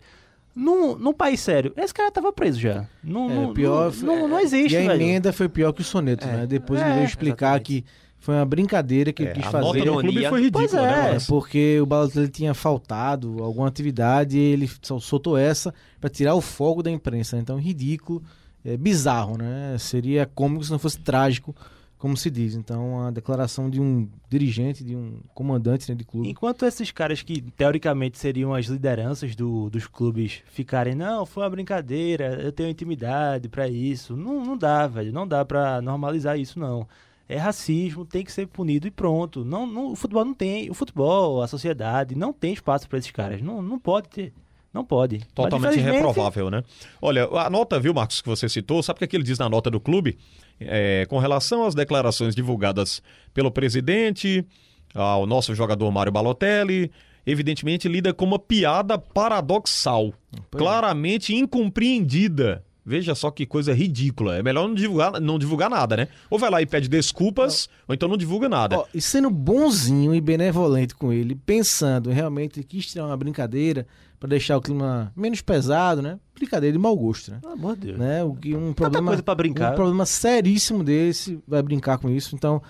Num, num país sério, esse cara tava preso já. Não, É, não, pior, não, não, não existe, E a velho. emenda foi pior que o soneto, É. né? Depois É, ele veio explicar exatamente. que foi uma brincadeira que É, ele quis a fazer. nota do clube foi ridícula, Pois é, né, É, Márcio? porque o Balotelli tinha faltado alguma atividade e ele soltou essa para tirar o fogo da imprensa. né? Então, ridículo, é bizarro, né? Seria cômico se não fosse trágico, como se diz. Então, a declaração de um dirigente, de um comandante né, de clube. Enquanto esses caras que teoricamente seriam as lideranças do, dos clubes ficarem, não, foi uma brincadeira, eu tenho intimidade pra isso. Não, não dá, velho. Não dá pra normalizar isso, não. É racismo, tem que ser punido e pronto. Não, não, o futebol não tem. O futebol, a sociedade, não tem espaço pra esses caras. Não, não pode ter. Não pode. Mas, Totalmente infelizmente, reprovável, né? Olha, a nota, viu, Marcos, que você citou, sabe o que, é que ele diz na nota do clube? É, com relação às declarações divulgadas pelo presidente, ao nosso jogador Mário Balotelli, evidentemente lida como uma piada paradoxal, claramente incompreendida. Veja só que coisa ridícula. É melhor não divulgar, não divulgar nada, né? Ou vai lá e pede desculpas, ou então não divulga nada. Ó, e sendo bonzinho e benevolente com ele, pensando realmente que quis tirar uma brincadeira para deixar o clima menos pesado, né? Brincadeira de mau gosto, né? Pelo amor de Deus. né? O que um problema coisa pra brincar. Um problema seríssimo desse vai brincar com isso. Então,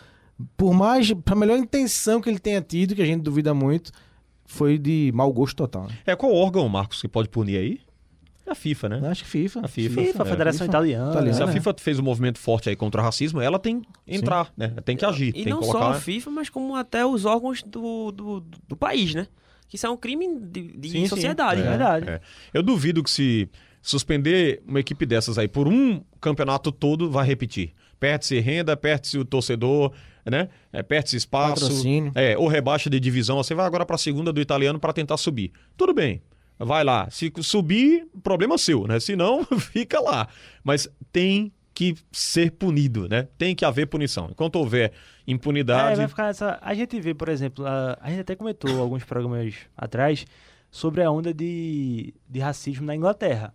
por mais, pra melhor intenção que ele tenha tido, que a gente duvida muito, foi de mau gosto total. né? É, qual órgão, Marcos, que pode punir aí? É a FIFA, né? Acho que FIFA. A FIFA. FIFA, a É. Federação FIFA. Italiana. Italiana. Se a né? FIFA fez um movimento forte aí contra o racismo, ela tem que entrar, né? Tem que agir, E tem não que só colocar... a FIFA, mas como até os órgãos do, do, do país, né? Que isso é um crime de, de Sim, sim. sociedade, É né? verdade. É. Eu duvido que se suspender uma equipe dessas aí por um campeonato todo, vai repetir. Perde-se renda, perde-se o torcedor, né? É, perde-se espaço. Patrocínio. É, ou rebaixa de divisão. Você vai agora para a segunda do italiano para tentar subir. Tudo bem. Vai lá. Se subir, problema seu, né? Se não, fica lá. Mas tem que ser punido, né? Tem que haver punição. Enquanto houver É, impunidade. vai ficar essa. A gente vê, por exemplo, a, a gente até comentou alguns programas atrás sobre a onda de, de racismo na Inglaterra.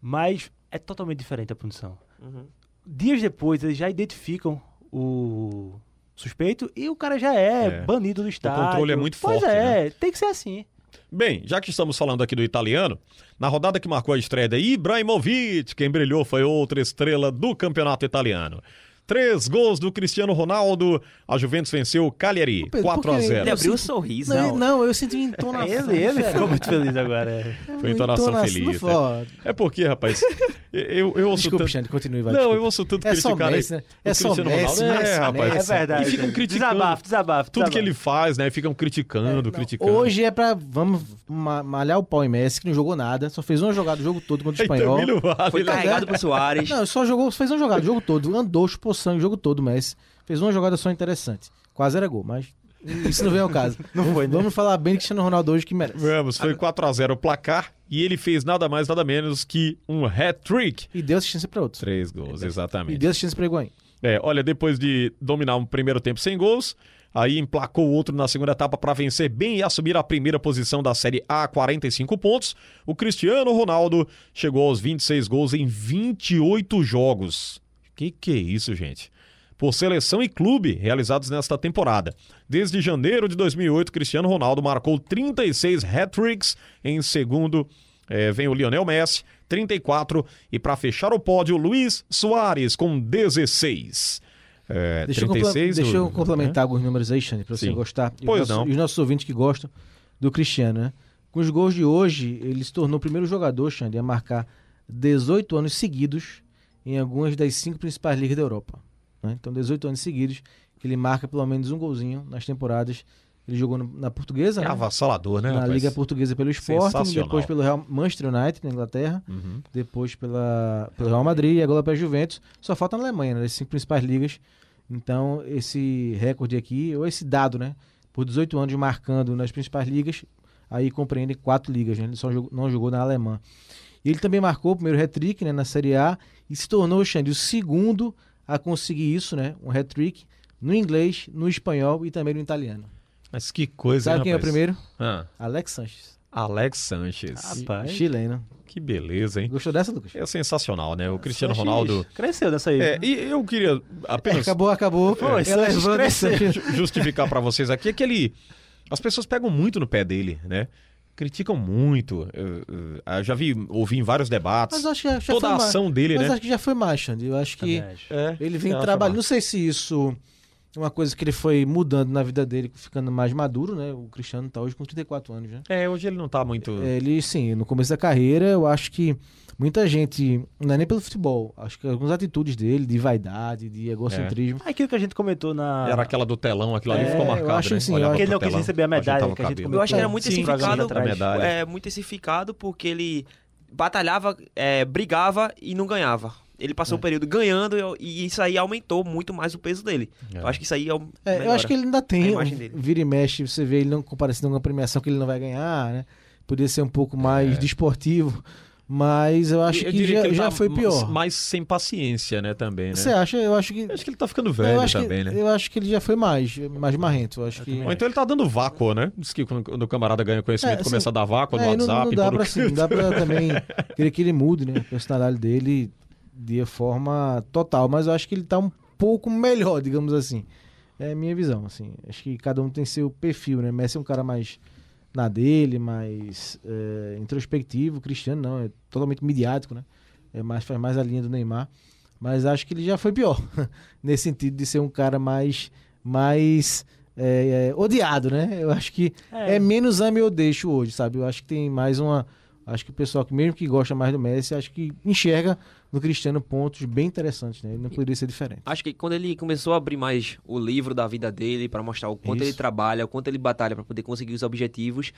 Mas é totalmente diferente a punição. Uhum. Dias depois, eles já identificam o suspeito e o cara já é, É. banido do estádio. controle é muito pois forte, é, tem que ser assim. Bem, já que estamos falando aqui do italiano, na rodada que marcou a estreia de Ibrahimovic, quem brilhou foi outra estrela do campeonato italiano. Três gols do Cristiano Ronaldo, a Juventus venceu o Cagliari, Pedro, 4 a por quê? 0 Ele abriu um sorriso. Não, não, eu senti uma entonação. Ele, ele ficou muito feliz agora. é. Foi entonação Entonação feliz. né? foda. É porque, rapaz, eu, eu ouço Desculpa, tanto... Xande, continue, vai. Não, desculpa. eu ouço tanto É só criticar Messi, né? o É só Cristiano Messi, Ronaldo. Messi, é, rapaz. Messi. É verdade. E ficam criticando Desabafo, desabafo. tudo que ele faz, né? Ficam criticando, criticando. Hoje é pra. Vamos ma- malhar o pau em Messi, que não jogou nada, só fez uma jogada o jogo todo contra o Então, espanhol. Vale, Foi né? carregado por Soares. Não, só jogou, fez uma jogada o jogo todo, andou, chupou sangue o jogo todo, Messi. Fez uma jogada só interessante. Quase era gol, mas isso não vem ao caso. não foi, né? Vamos falar bem do Cristiano Ronaldo hoje que merece. Vamos, foi 4 a 0 o placar e ele fez nada mais, nada menos que um hat-trick. E deu assistência pra outros. Três gols, E exatamente. deu assistência pra Higuaín. É, olha, depois de dominar um primeiro tempo sem gols, aí emplacou o outro na segunda etapa para vencer bem e assumir a primeira posição da Série A, 45 pontos. O Cristiano Ronaldo chegou aos 26 gols em 28 jogos. Que que é isso, gente? Por seleção e clube realizados nesta temporada. Desde janeiro de 2008, Cristiano Ronaldo marcou 36 hat-tricks. Em segundo, eh, vem o Lionel Messi, 34. E para fechar o pódio, Luiz Soares com 16. É, Deixa, eu, 36, compla- deixa eu complementar alguns números aí, Xande, pra você gostar. E Pois os nossos, não. E os nossos ouvintes que gostam do Cristiano, né? Com os gols de hoje, ele se tornou o primeiro jogador, Xande, a marcar 18 anos seguidos em algumas das cinco principais ligas da Europa. né? Então, 18 anos seguidos que ele marca pelo menos um golzinho nas temporadas. Ele jogou no- na Portuguesa, É né? avassalador, né, na rapaz? Liga Portuguesa pelo Sporting, depois pelo Real Manchester United na Inglaterra, Uhum. depois pela, pelo Real Madrid e agora pela Juventus. Só falta na Alemanha, né? Das cinco principais ligas. Então, esse recorde aqui, ou esse dado, né? Por 18 anos marcando nas principais ligas, aí compreende quatro ligas, né? Ele só jogou- não jogou na alemã. E ele também marcou o primeiro hat-trick né, na Série A e se tornou, Xande, o segundo a conseguir isso, né? Um hat-trick no inglês, no espanhol e também no italiano. Mas que coisa, Sabe hein, quem é o rapaz? primeiro? Ah, Alex Sanches. Alex Sanches. Rapaz. Chileno. Que beleza, hein? Gostou dessa, Lucas? É sensacional, né? O Cristiano Sanches Ronaldo. Cresceu nessa aí. É, e eu queria É, apenas acabou, acabou. Pô, esse Ela Sanches justificar pra vocês aqui é que ele. As pessoas pegam muito no pé dele, né? Criticam muito. Eu, eu- eu já vi, ouvi em vários debates. Mas acho que já, já Toda foi a mais. ação dele, Mas né? acho que já foi mais, Xande. Eu acho que acho. É, ele vem acha, trabalhando. Não sei se isso é uma coisa que ele foi mudando na vida dele, ficando mais maduro, né? O Cristiano tá hoje com 34 anos, né? É, hoje ele não tá muito. Ele, sim, no começo da carreira, eu acho que muita gente, não é nem pelo futebol, acho que algumas atitudes dele, de vaidade, de egocentrismo. Aquilo que a gente comentou na. Era aquela do telão, aquilo ali É, ficou eu marcado. acho né? que sim, Olhava eu acho- Que ele não quis receber a medalha que a gente comentou. Eu acho que era É, muito sim, intensificado. medalha. É, muito intensificado porque ele batalhava, é, brigava e não ganhava. Ele passou o período ganhando e isso aí aumentou muito mais o peso dele. Eu acho que isso aí é o. É, eu acho que ele ainda a tem, imagem um, dele. vira e mexe, você vê ele não comparecendo com uma premiação que ele não vai ganhar, né? Podia ser um pouco mais desportivo, mas eu acho. Eu que já, que já tá foi pior. Mais sem paciência, né, também, né? Você acha? Eu acho que Acho que ele tá ficando eu velho acho também, que, né? Eu acho que ele já foi mais, mais marrento. Eu acho que. Ou então ele tá dando vácuo, né? Diz que quando, quando o camarada ganha conhecimento, É, começa assim, a dar vácuo no É, não, WhatsApp. não em dá todo pra, assim, canto. não dá pra também querer que ele mude, né? A personalidade dele de forma total. Mas eu acho que ele tá um pouco melhor, digamos assim. É a minha visão, assim. Acho que cada um tem seu perfil, né? Messi é um cara mais na dele, mais é, introspectivo. Cristiano não, é totalmente midiático, né? É mais, faz mais a linha do Neymar. Mas acho que ele já foi pior. Nesse sentido de ser um cara mais mais é, é, odiado, né? Eu acho que é, É. menos ame ou deixo hoje, sabe? Eu acho que tem mais uma. Acho que o pessoal que, mesmo que gosta mais do Messi, acho que enxerga no Cristiano pontos bem interessantes, né? Ele não poderia ser diferente. Acho que quando ele começou a abrir mais o livro da vida dele pra mostrar o quanto Isso. ele trabalha, o quanto ele batalha pra poder conseguir os objetivos,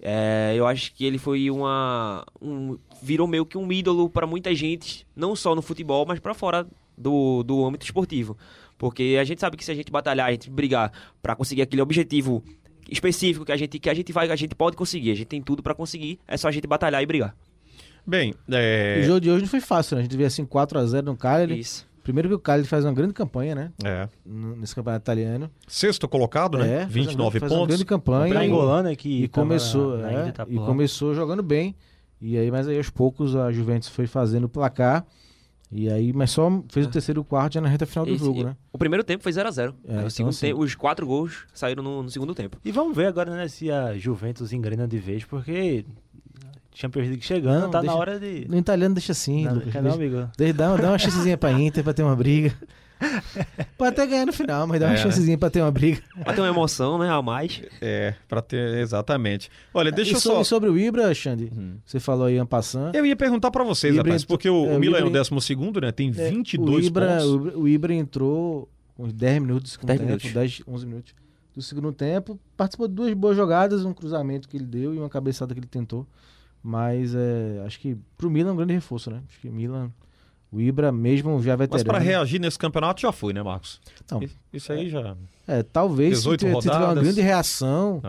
é, eu acho que ele foi uma um- virou meio que um ídolo pra muita gente, não só no futebol, mas pra fora do, do âmbito esportivo, porque a gente sabe que se a gente batalhar, a gente brigar pra conseguir aquele objetivo específico que a gente que a gente vai, a gente pode conseguir, a gente tem tudo pra conseguir, é só a gente batalhar e brigar. Bem, é... O jogo de hoje não foi fácil, né? A gente vê assim 4x0 no Cagliari. Isso. Primeiro que o Cagliari faz uma grande campanha, né? é. Nesse campeonato italiano. Sexto colocado, né? É, faz uma- 29 faz uma pontos. grande campanha. Pra e- Angolana que e começou, na- na é, tá e lá. começou jogando bem. E aí, mas aí aos poucos a Juventus foi fazendo o placar. E aí, mas só fez o terceiro e o quarto já na reta final do Esse- jogo, né? O primeiro tempo foi 0 a 0 É, então, assim- tempo, os quatro gols saíram no, no segundo tempo. E vamos ver agora, né, se a Juventus engrena de vez, porque Champions League chegando, Não, tá deixa- na hora de... No italiano deixa assim, Não, Lucas. não, Deixa- amigo. deixa- dá, uma- dá uma chancezinha pra Inter pra ter uma briga. Pode até ganhar no final, mas dá uma É, né? chancezinha pra ter uma briga. Pra ter uma emoção, né, a mais. É, pra ter, exatamente. Olha, deixa e eu sobre, só... sobre o Ibra, Xande, você falou aí, Ampassan. Eu ia perguntar pra vocês, Ibra rapaz, porque o, é, o Milan é o Ibra- 12º, né? Tem É, 22 o Ibra, pontos. o, Ibra- o Ibra entrou uns 10 minutos do segundo 10 tempo, minutos. 10, 11 minutos do segundo tempo. Participou de duas boas jogadas, um cruzamento que ele deu e uma cabeçada que ele tentou. Mas é, acho que pro Milan é um grande reforço, né? Acho que o Milan, o Ibra mesmo já é Mas veterano. pra reagir nesse campeonato já foi, né, Marcos? Não. Isso- aí já... É, talvez se 18 tiver, se tiver uma rodadas. grande reação,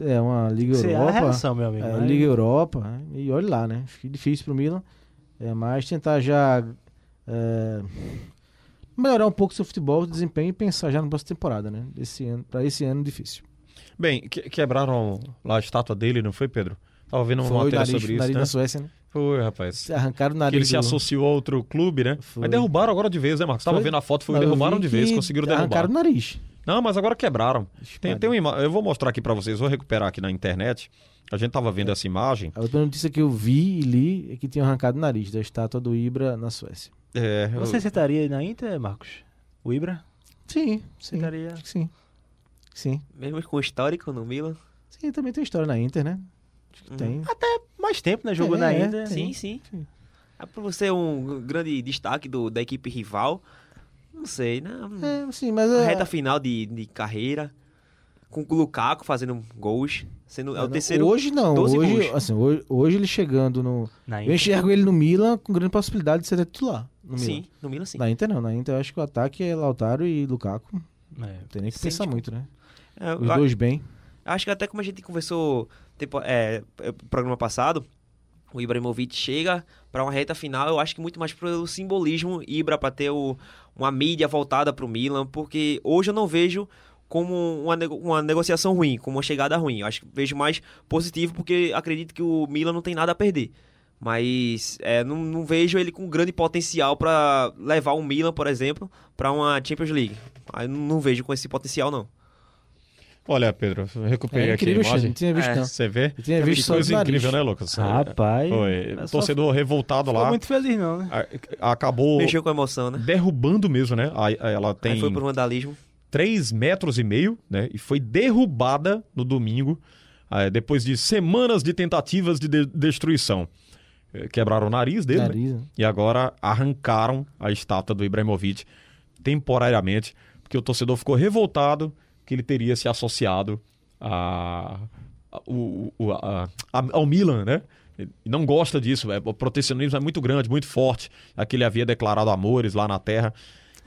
é. é uma Liga Isso é a Europa. reação, meu amigo. É, mas- Liga Europa, né? e olha lá, né? Acho que difícil pro Milan. É, mas tentar já é, melhorar um pouco seu futebol, desempenho e pensar já na próxima temporada, né? Esse ano, pra esse ano difícil. Bem, que- quebraram lá a estátua dele, não foi, Pedro? Tava vendo uma Foi matéria nariz, sobre isso, nariz né? na Suécia, né? Foi, rapaz. Arrancaram o nariz Que ele se do- associou a outro clube, né? Foi. Mas derrubaram agora de vez, né, Marcos? Tava Foi? vendo a foto, foi derrubaram de vez, conseguiram derrubar. Arrancaram o nariz. Não, mas agora quebraram. Tem, tem uma ima- Eu vou mostrar aqui pra vocês, vou recuperar aqui na internet. A gente tava É. vendo essa imagem. A outra notícia que eu vi e li é que tinham arrancado o nariz da estátua do Ibra na Suécia. É, eu- Você sentaria na Inter, Marcos? O Ibra? Sim, sim. Que sim. Sim. Mesmo com o histórico no Milan. Sim, também tem história na Inter, né? Acho que Uhum. tem. Mais tempo, né? Jogou É, na é, Inter. Sim, sim. É pra você um grande destaque do, da equipe rival. Não sei, né? É, sim, mas A é, reta final de, de carreira. Com o Lukaku fazendo gols. Sendo, é o terceiro. Hoje não, 12 hoje, gols. assim, hoje, hoje ele chegando no. Na Eu Inter. enxergo ele no Milan com grande possibilidade de ser titular. No Milan. Sim, no Milan sim. Na Inter não, na Inter eu acho que o ataque é Lautaro e Lukaku. É. Não tem nem que Sim, pensar tipo, muito, né? É, Os eu dois bem. Acho que até como a gente conversou tempo, é, programa passado, o Ibrahimovic chega para uma reta final, eu acho que muito mais pelo simbolismo Ibra para ter o- uma mídia voltada para o Milan, porque hoje eu não vejo como uma, uma negociação ruim, como uma chegada ruim. Eu acho que vejo mais positivo porque acredito que o Milan não tem nada a perder. Mas é, não, não vejo ele com grande potencial para levar o Milan, por exemplo, para uma Champions League. Aí não, não vejo com esse potencial, não. Olha, Pedro, eu recuperei É aqui a incrível, imagem. Não tinha visto, É. não. Você vê? Eu tinha visto coisa incrível, né, Lucas? Rapaz. Foi. só Torcedor revoltado Ficou lá. muito feliz, não, né? Acabou Mexeu com a emoção, né? derrubando mesmo, né? Ela tem Aí foi pro vandalismo. 3 metros e meio, né? E foi derrubada no domingo, eh, depois de semanas de tentativas de, de- destruição. Eh, Quebraram o nariz dele, né? Nariz, né? E agora arrancaram a estátua do Ibrahimovic temporariamente, porque o torcedor ficou revoltado que ele teria se associado a, a- o- o- a- ao Milan, né? Ele não gosta disso, é, o protecionismo é muito grande, muito forte, a que ele havia declarado amores lá na terra.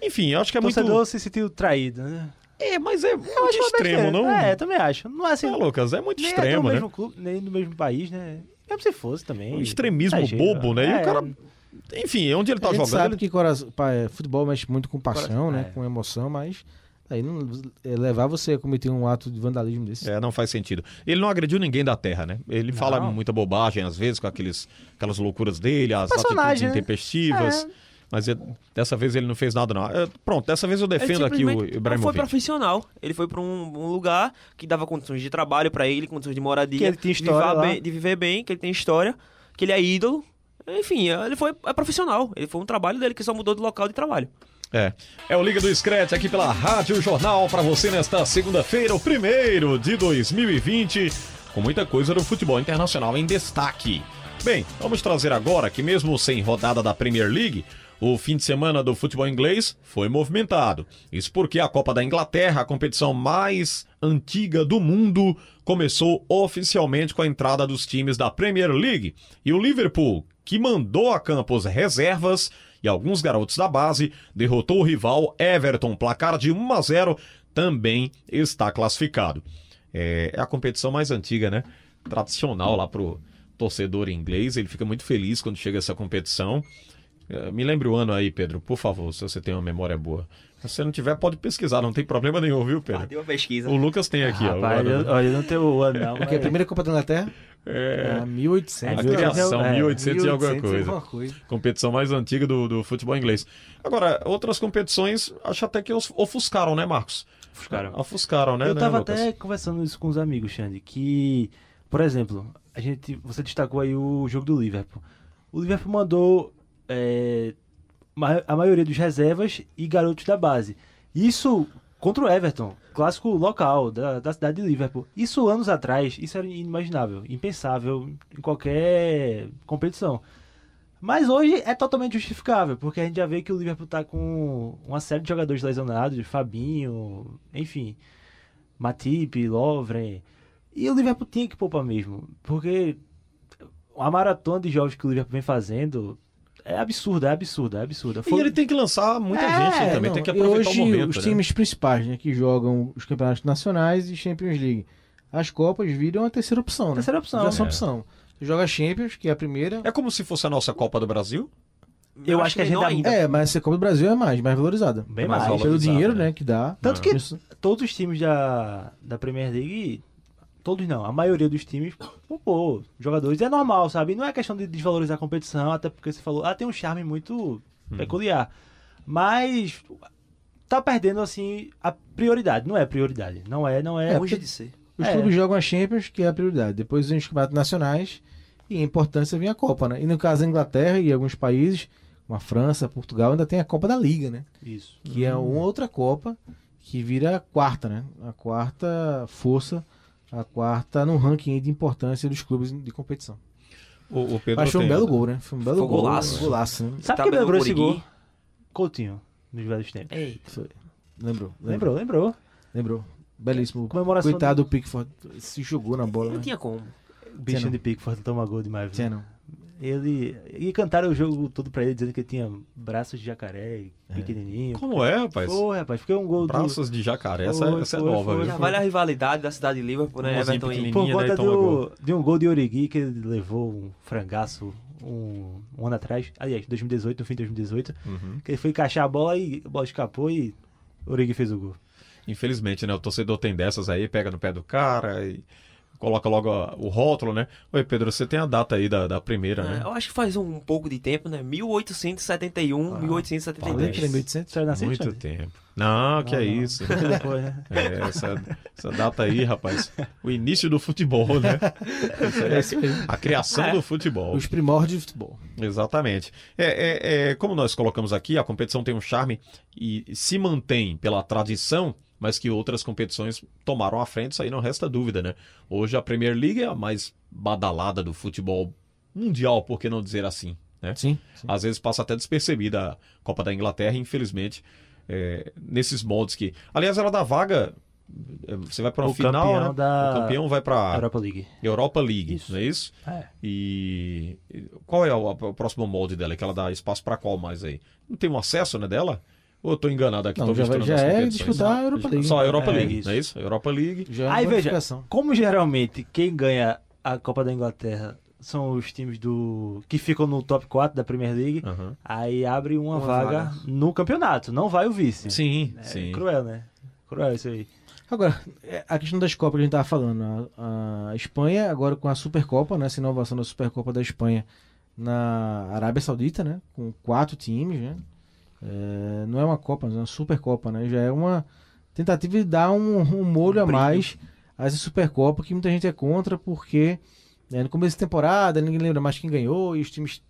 Enfim, eu acho que é O muito... torcedor se sentiu traído, né? É, mas é muito Eu extremo, não? É, também acho. Não é assim. É, Lucas, é muito nem é do extremo, né? mesmo clube, nem do mesmo país, né? Mesmo se fosse também. Um extremismo exagero. bobo, né? E É, o cara... Enfim, onde ele tá a gente jogando... sabe que é, futebol mexe muito com paixão, né? é. Com emoção, mas aí não, é, levar você a cometer um ato de vandalismo desse. É, não faz sentido. Ele não agrediu ninguém da Terra, né? Ele fala Não. muita bobagem, às vezes, com aqueles, aquelas loucuras dele, as atitudes Personagem, né? intempestivas. É. Mas ele- dessa vez ele não fez nada, não. É, pronto, dessa vez eu defendo aqui o simplesmente não foi Ibrahimovic. profissional. Ele foi para um, um lugar que dava condições de trabalho para ele, condições de moradia, Que ele de história lá. bem- de viver bem, que ele tem história, que ele é ídolo. Enfim, ele foi é profissional. Ele foi um trabalho dele que só mudou de local de trabalho. É. É o Liga do Scratch aqui pela Rádio Jornal para você nesta segunda-feira, o primeiro de 2020, com muita coisa do futebol internacional em destaque. Bem, vamos trazer agora que mesmo sem rodada da Premier League, o fim de semana do futebol inglês foi movimentado. Isso porque a Copa da Inglaterra, a competição mais antiga do mundo, começou oficialmente com a entrada dos times da Premier League. E o Liverpool, que mandou a campo as reservas e alguns garotos da base, derrotou o rival Everton, placar de 1 a 0, também está classificado. É, é a competição mais antiga, né? Tradicional lá pro torcedor inglês, ele fica muito feliz quando chega essa competição. É, Me lembre o ano aí, Pedro, por favor, se você tem uma memória boa. Se você não tiver, pode pesquisar, não tem problema nenhum, viu, Pedro? Deu uma pesquisa. O Lucas tem aqui, ó. o Rapaz, eu, olha, eu não tenho o ano, não. Porque a primeira Copa da Inglaterra? É, É, 1800. a criação, é, 1800 e alguma 1800 coisa. alguma coisa. Competição mais antiga do, do futebol inglês. Agora, outras competições, acho até que os- ofuscaram, né, Marcos? Ofuscaram. Ofuscaram, né, eu né, tava Lucas? até conversando isso com os amigos, Xande, que, por exemplo, a gente, você destacou aí o jogo do Liverpool. O Liverpool mandou é, a maioria dos reservas e garotos da base. Isso contra o Everton, clássico local da, da cidade de Liverpool. Isso anos atrás, isso era inimaginável, impensável em qualquer competição. Mas hoje é totalmente justificável, porque a gente já vê que o Liverpool tá com uma série de jogadores lesionados, Fabinho, enfim, Matip, Lovren. E o Liverpool tinha que poupar mesmo, porque a maratona de jogos que o Liverpool vem fazendo é absurda, é absurda, é absurda. E ele tem que lançar muita É, gente também, não, tem que aproveitar hoje, o momento. Os né? times principais né, que jogam os campeonatos nacionais e Champions League. As Copas viram a terceira opção, né? Terceira opção. Já são É. opção. Você joga a Champions, que é a primeira. É como se fosse a nossa Copa do Brasil? Eu acho que a gente ainda. É, mas a Copa do Brasil é mais, mais valorizada. Bem mais mais. valorizada. Pelo dinheiro, né? né, que dá. Tanto que todos os times da, da Premier League, todos não, a maioria dos times, pô, pô, jogadores é normal, sabe? Não é questão de desvalorizar a competição, até porque você falou, ah, tem um charme muito peculiar. Mas tá perdendo, assim, a prioridade. Não é prioridade. Não é, não é. É, Longe porque- de ser. Os É. clubes jogam a Champions, que é a prioridade. Depois vem os campeonatos nacionais e a importância vem a Copa, né? E no caso da Inglaterra e alguns países, como a França, Portugal, ainda tem a Copa da Liga, né? Isso. Que é uma outra Copa que vira a quarta, né? A quarta força, a quarta no ranking aí de importância dos clubes de competição. O, o Pedro Mas foi um belo gol, né? Foi um belo Foi um gol. golaço. Golaço, né? Sabe Tá quem lembrou esse gol? Coutinho, nos velhos tempos. Eita. Foi. Lembrou, lembrou. Lembrou, lembrou. Lembrou. Belíssimo. Comemoração Coitado do- Pickford. Se jogou na bola, Não né? tinha como. O bichinho não. de Pickford toma gol demais. viu? Tinha não. Ele. E cantaram o jogo todo pra ele, dizendo que ele tinha braços de jacaré, pequenininho. Como é, rapaz? Foi, rapaz. Fiquei um gol do. Braços de jacaré, essa, Foi, essa é foi, nova. foi? Já vale a rivalidade da cidade de Liverpool, né? Everton e... Por menina, conta né, do, de um gol de Origi que ele levou um frangaço um, um ano atrás. Aliás, 2018, no fim de 2018. Uhum. Que ele foi encaixar a bola e a bola escapou e Origi fez o gol. Infelizmente, né? O torcedor tem dessas aí, pega no pé do cara e coloca logo a- o rótulo, né? Oi, Pedro, você tem a data aí da, da primeira, É, né? eu acho que faz um pouco de tempo, né? 1871, Ah, 1872. Falei que ele é 1800. Você nasceu Muito tempo. Não, que Não, é não. isso. Muito depois, né? É, essa, essa data aí, rapaz. O início do futebol, né? É isso mesmo. A criação do futebol. Os primórdios de futebol. Exatamente. É, é, é, como nós colocamos aqui, a competição tem um charme e se mantém pela tradição, mas que outras competições tomaram a frente, isso aí não resta dúvida, né? Hoje a Premier League é a mais badalada do futebol mundial, por que não dizer assim, né? Sim. sim. Às vezes passa até despercebida a Copa da Inglaterra, infelizmente, é, nesses moldes que... Aliás, ela dá vaga... é, Você vai para uma O final, campeão né? da- O campeão vai para Europa League. Europa League, Isso. não é isso? É. E e qual é o, o próximo molde dela? Que ela dá espaço para qual mais aí? Não tem um acesso, né, dela? Ou eu tô enganado aqui? Não, tô já vai- já é competições? disputar a Europa League. Só a Europa É, League, isso. não é isso? Europa League. Já é Aí veja, como geralmente quem ganha a Copa da Inglaterra são os times do que ficam no top 4 da Premier League, Aham. aí abre uma, Uma vaga, vaga. no campeonato, não vai o vice. Sim, É sim. cruel, né? Cruel isso aí. Agora, é, a questão das Copas que a gente estava falando. A, a Espanha, agora com a Supercopa, né? Essa inovação da Supercopa da Espanha na Arábia Saudita, né? Com quatro times, né? É, não é uma Copa, mas é uma Supercopa, né? Já é uma tentativa de dar um, um molho a brilho. mais a essa Supercopa que muita gente é contra porque né, no começo da temporada ninguém lembra mais quem ganhou e os times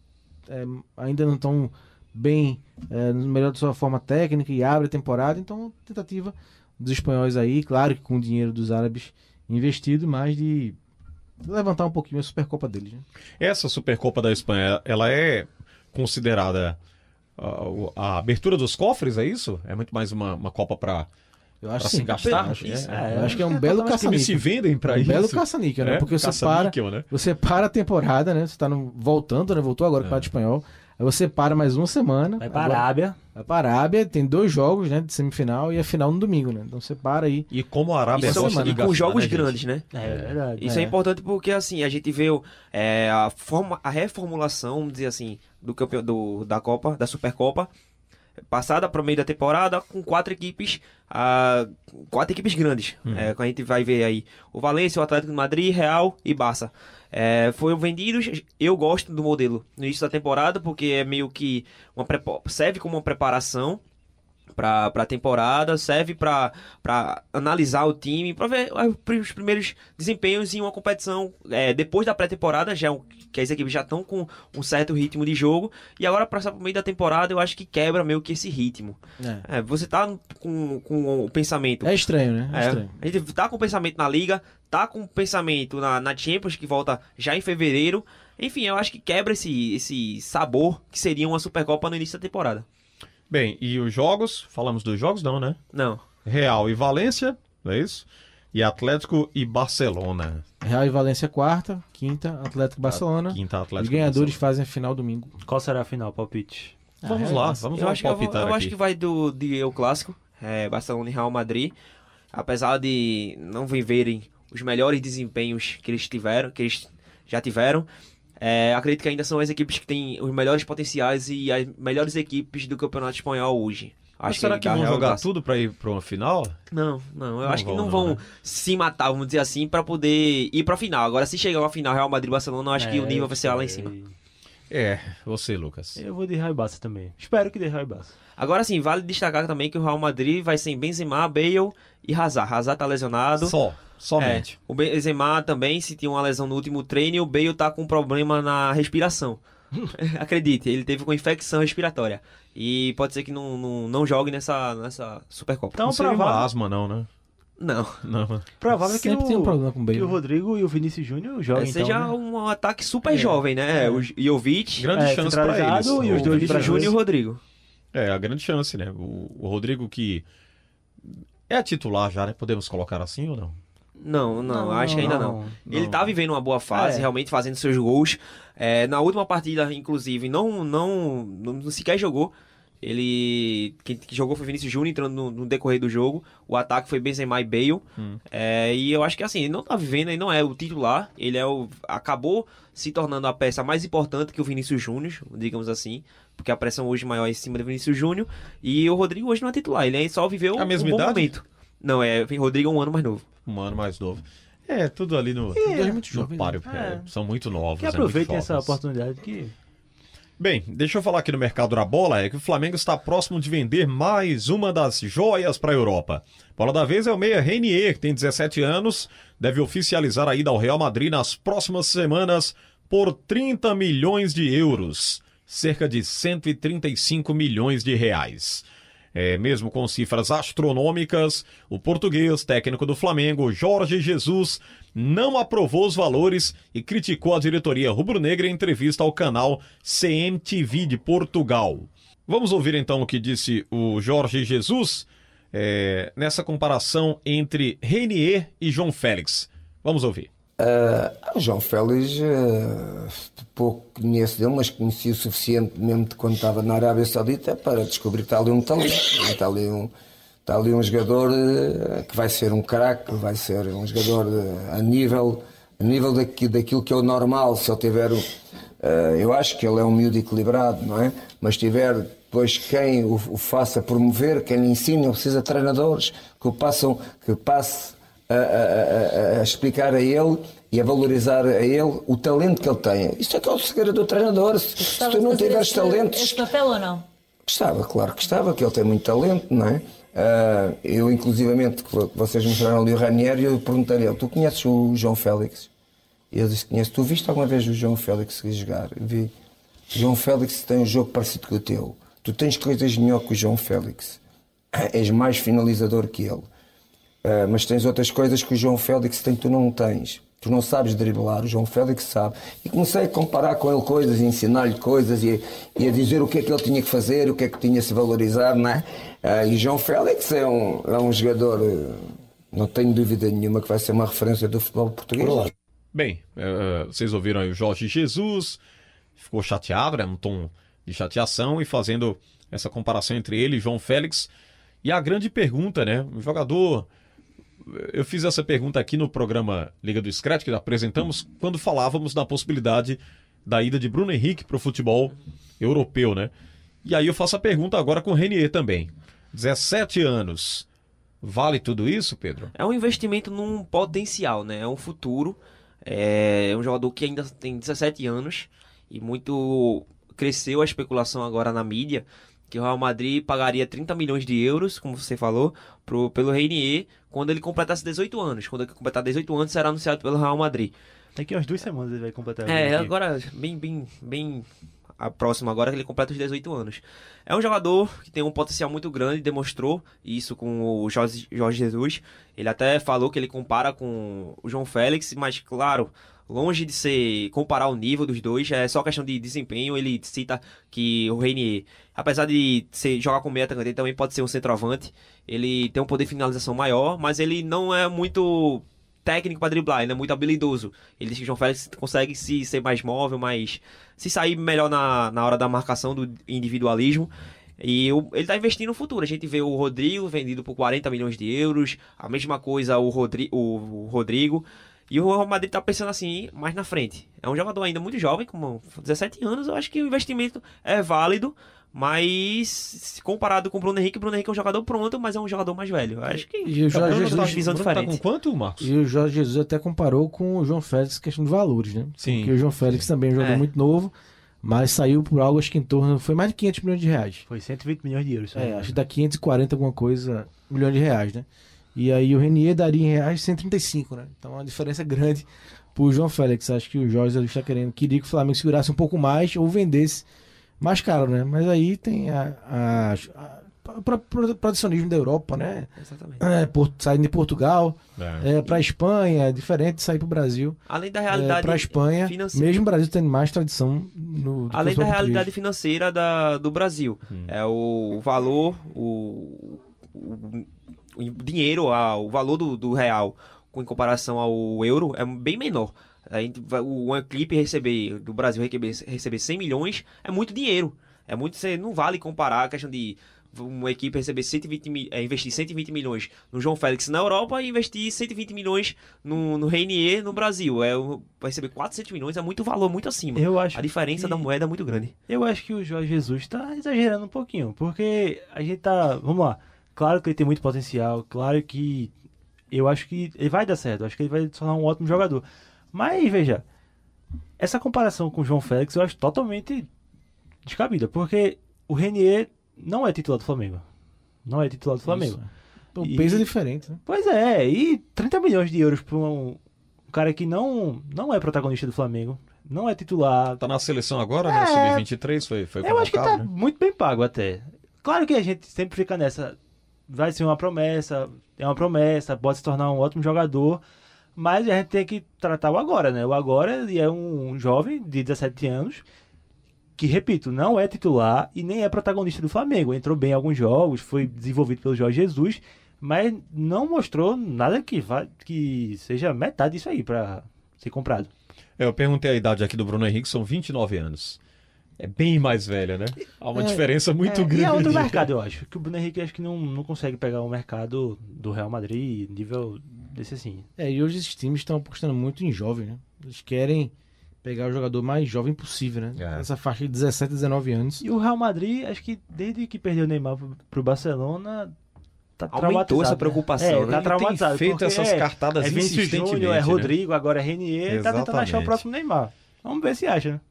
é, ainda não estão bem, é, no melhor da sua forma técnica e abre a temporada. Então, tentativa dos espanhóis aí, claro que com o dinheiro dos árabes investido, mas de levantar um pouquinho a Supercopa deles. Né? Essa Supercopa da Espanha, ela é considerada a, a abertura dos cofres, é isso? É muito mais uma, uma Copa para eu acho pra sim, se gastar? acho, é, é, eu acho que é um belo caça-níquel. se vendem para É um isso. belo caça-níquel, né? É, Porque você para, né? você para a temporada, né? Você tá no- voltando, né? Voltou agora com o Campeonato Espanhol. Aí você para mais uma semana. Vai pra agora- Arábia. Vai para a Arábia, tem dois jogos, né? De semifinal e a final no domingo, né? Então você para aí. E como a Arábia Isso, gosta de e com jogos né, grandes, né? É, verdade. Isso é. importante porque, assim, a gente vê é, a, forma, a reformulação, vamos dizer assim, do campeão, do, da Copa, da Supercopa, passada para o meio da temporada com quatro equipes, ah, quatro equipes grandes. É, que a gente vai ver aí o Valência, o Atlético de Madrid, Real e Barça. É, foram vendidos, eu gosto do modelo no início da temporada porque é meio que uma serve como uma preparação para a temporada, serve para analisar o time, para ver os primeiros desempenhos em uma competição é, depois da pré-temporada, já é que as equipes já estão com um certo ritmo de jogo, e agora passar para o meio da temporada eu acho que quebra meio que esse ritmo. É, você tá com, com o pensamento. É estranho, né? É, É, estranho. a gente tá com o pensamento na Liga, tá com o pensamento na, na Champions, que volta já em fevereiro. Enfim, eu acho que quebra esse, esse sabor que seria uma Supercopa no início da temporada. Bem, e os jogos? Falamos dos jogos, não, né? Não. Real e Valência, não é isso? E Atlético e Barcelona. Real e Valência quarta, quinta, Atlético e Barcelona. Quinta Atlético Os ganhadores Barcelona. fazem a final domingo. Qual será a final, palpite? Vamos Ah, lá, é, vamos eu lá acho que, eu, vou- eu acho que vai do de eu clássico, é, Barcelona e Real Madrid. Apesar de não viverem os melhores desempenhos que eles tiveram, que eles já tiveram, é, acredito que ainda são as equipes que têm os melhores potenciais e as melhores equipes do Campeonato Espanhol hoje. Mas Acho será que dá vão jogar Clássico. tudo para ir para uma final? Não, não. Eu Não acho que vão, não não, vão né? se matar, vamos dizer assim, pra poder ir pra final. Agora, se chegar uma final Real Madrid e Barcelona, eu acho que o nível vai ser lá em cima. É, você, Lucas. Eu vou de Real Barça também. Espero que dê Real Barça. Agora sim, vale destacar também que o Real Madrid vai sem Benzema, Bale e Hazard. Hazard tá lesionado. Só, somente. É, o Benzema também sentiu uma lesão no último treino e o Bale tá com problema na respiração. Acredite, ele teve uma infecção respiratória. E pode ser que não, não, não jogue nessa, nessa Supercopa. Então, não seria uma asma, não, né? Não. Não. Provável que Sempre o, tem um problema com o Bale. que o Rodrigo e o Vinícius Júnior É, joguem, seja então, né? um ataque super jovem, né? O Jovic, Grande É, chance para eles. e os o dois Vinícius. Júnior e o Rodrigo. É, a grande chance, né? O, o Rodrigo que é titular já, né? Podemos colocar assim ou não? Não, não, acho que ainda não. não, Ele não. tá vivendo uma boa fase, É. realmente fazendo seus gols. É, na última partida, inclusive, não, não, não sequer jogou. Ele. Quem que jogou foi Vinícius Júnior entrando no, no decorrer do jogo. O ataque foi Benzema e Bale. É, e eu acho que assim, ele não tá vivendo, ele não é o titular. Ele é o. Acabou se tornando a peça mais importante que o Vinícius Júnior, digamos assim. Porque a pressão hoje maior é em cima do Vinícius Júnior. E o Rodrigo hoje não é titular. Ele só viveu A mesma um bom idade? momento. Não, é. O Rodrigo é um ano mais novo. Um ano mais novo. É, tudo ali no, Dois muito no jovens, páreo. né? é, são muito novos. Que é muito aproveitem essa jovens. oportunidade que... Bem, deixa eu falar aqui no mercado da bola, é que o Flamengo está próximo de vender mais uma das joias para a Europa. Bola da vez é o meia Renier, que tem 17 anos, deve oficializar a ida ao Real Madrid nas próximas semanas por 30 milhões de euros, cerca de 135 milhões de reais. É, mesmo com cifras astronômicas, o português, técnico do Flamengo, Jorge Jesus, não aprovou os valores e criticou a diretoria rubro-negra em entrevista ao canal CMTV de Portugal. Vamos ouvir então o que disse o Jorge Jesus é, nessa comparação entre Renier e João Félix. Vamos ouvir. o João Félix, eh, pouco conheço dele, mas conheci o suficiente mesmo de quando estava na Arábia Saudita para descobrir que está ali um talento. Está ali um, está ali um jogador eh, que vai ser um craque, vai ser um jogador eh, a nível, a nível daqui, daquilo que é o normal, se ele tiver. eh, eu acho que ele é um miúdo equilibrado, não é? Mas tiver depois quem o, faça promover, quem lhe ensine, ele precisa de treinadores que o passam, que passe a, a- a- a explicar a ele e a valorizar a ele o talento que ele tem. Isso é que é o segredo do treinador. Se, se tu não tiveres esse- talentos, Esse papel ou não? Gostava, claro que gostava, que ele tem muito talento, não é? Ah, eu, inclusivamente, vocês mostraram ali o Ranieri, eu perguntei-lhe, tu conheces o João Félix? E ele disse, conheço. Tu viste alguma vez o João Félix jogar? Vi. João Félix tem um jogo parecido com o teu. Tu tens coisas melhor que o João Félix. És mais finalizador que ele. Uh, mas tens outras coisas que o João Félix tem que tu não tens. Tu não sabes driblar, o João Félix sabe. E comecei a comparar com ele coisas, ensinar-lhe coisas e, e, a dizer o que é que ele tinha que fazer, o que é que tinha se valorizar, não é? Uh, e João Félix é um, é um jogador, uh, não tenho dúvida nenhuma que vai ser uma referência do futebol português. Bem, vocês ouviram aí o Jorge Jesus, ficou chateado, né? Um tom de chateação e fazendo essa comparação entre ele e João Félix. E a grande pergunta, né? O jogador eu fiz essa pergunta aqui no programa Liga do Scratch, que apresentamos, quando falávamos da possibilidade da ida de Bruno Henrique para o futebol europeu, né? E aí eu faço a pergunta agora com o Renier também. 17 anos. Vale tudo isso, Pedro? É um investimento num potencial, né? É um futuro. É um jogador que ainda tem 17 anos e muito cresceu a especulação agora na mídia que o Real Madrid pagaria 30 milhões de euros, como você falou, pro, pelo Reinier quando ele completasse 18 anos. Quando ele completar 18 anos, será anunciado pelo Real Madrid. Daqui umas duas semanas ele vai completar. É, agora, bem, bem, bem a próxima agora que ele completa os 18 anos. É um jogador que tem um potencial muito grande, demonstrou isso com o Jorge, Jorge Jesus. Ele até falou que ele compara com o João Félix, mas claro, longe de ser comparar o nível dos dois, é só questão de desempenho. Ele cita que o Reinier, apesar de ser, jogar com meia ele também pode ser um centroavante. Ele tem um poder de finalização maior, mas ele não é muito técnico para driblar, ele é muito habilidoso. Ele diz que o João Félix consegue se ser mais móvel, mais se sair melhor na, na hora da marcação do individualismo. E ele está investindo no futuro. A gente vê o Rodrigo vendido por 40 milhões de euros, a mesma coisa o, Rodri, o Rodrigo. E o Real Madrid tá pensando assim, mais na frente. É um jogador ainda muito jovem, com 17 anos, eu acho que o investimento é válido, mas comparado com o Bruno Henrique, o Bruno Henrique é um jogador pronto, mas é um jogador mais velho. Eu acho que e o Jorge Jesus, tá visão diferente. Tá com quanto, Marcos? E o Jorge Jesus até comparou com o João Félix, questão de valores, né? Sim. Porque o João Félix também é um jogador é. muito novo, mas saiu por algo, acho que em torno, foi mais de 500 milhões de reais. Foi 120 milhões de euros. É, acho que dá 540 alguma coisa, milhões de reais, né? E aí o Renier daria em reais 135, né? Então é uma diferença grande pro João Félix. Acho que o Jorge está querendo, queria que o Flamengo segurasse um pouco mais ou vendesse mais caro, né? Mas aí tem a, a, a, o protecionismo da Europa, né? Exatamente. É, por, saindo de Portugal é. é para Espanha, é diferente de sair para o Brasil. Além da realidade é, para Espanha, financeira. mesmo o Brasil tendo mais tradição no Além da realidade financeira da, do Brasil, hum. é o valor, o, o o dinheiro, o valor do, do real em comparação ao euro é bem menor. A gente, o clipe receber do Brasil receber, receber 100 milhões é muito dinheiro. É muito, você não vale comparar a questão de uma equipe receber 120 é, investir 120 milhões no João Félix na Europa e investir 120 milhões no, no Reinier no Brasil. É, receber 400 milhões é muito valor, muito acima. Eu acho a diferença que... da moeda é muito grande. Eu acho que o Jorge Jesus está exagerando um pouquinho, porque a gente tá, vamos lá, Claro que ele tem muito potencial, claro que eu acho que ele vai dar certo, acho que ele vai se tornar um ótimo jogador. Mas veja, essa comparação com o João Félix eu acho totalmente descabida, porque o Renier não é titular do Flamengo. Não é titular do Flamengo. Isso. O peso é diferente, né? Pois é, e 30 milhões de euros para um, um, cara que não, não é protagonista do Flamengo, não é titular. Tá na seleção agora, né? é, né? Sub-23 foi, foi Eu acho que tá né? muito bem pago até. Claro que a gente sempre fica nessa vai ser uma promessa, é uma promessa, pode se tornar um ótimo jogador, mas a gente tem que tratar o agora, né? O agora é um jovem de 17 anos que, repito, não é titular e nem é protagonista do Flamengo. Entrou bem em alguns jogos, foi desenvolvido pelo Jorge Jesus, mas não mostrou nada que, vá, que seja metade disso aí para ser comprado. É, eu perguntei a idade aqui do Bruno Henrique, são 29 anos é bem mais velha, né? Há uma é, diferença muito é, grande. E é outro mercado, eu acho. Que o Bruno Henrique acho que não, não consegue pegar o mercado do Real Madrid nível desse assim. É, e hoje esses times estão apostando muito em jovem, né? Eles querem pegar o jogador mais jovem possível, né? É. Essa faixa de 17, 19 anos. E o Real Madrid, acho que desde que perdeu o Neymar pro, Barcelona, tá Aumentou essa preocupação, é, né? Tá traumatizado. Tem feito essas é, cartadas é Vinícius Júnior, é Rodrigo, né? agora é Renier, tá tentando achar o próximo Neymar. Vamos ver se acha, né?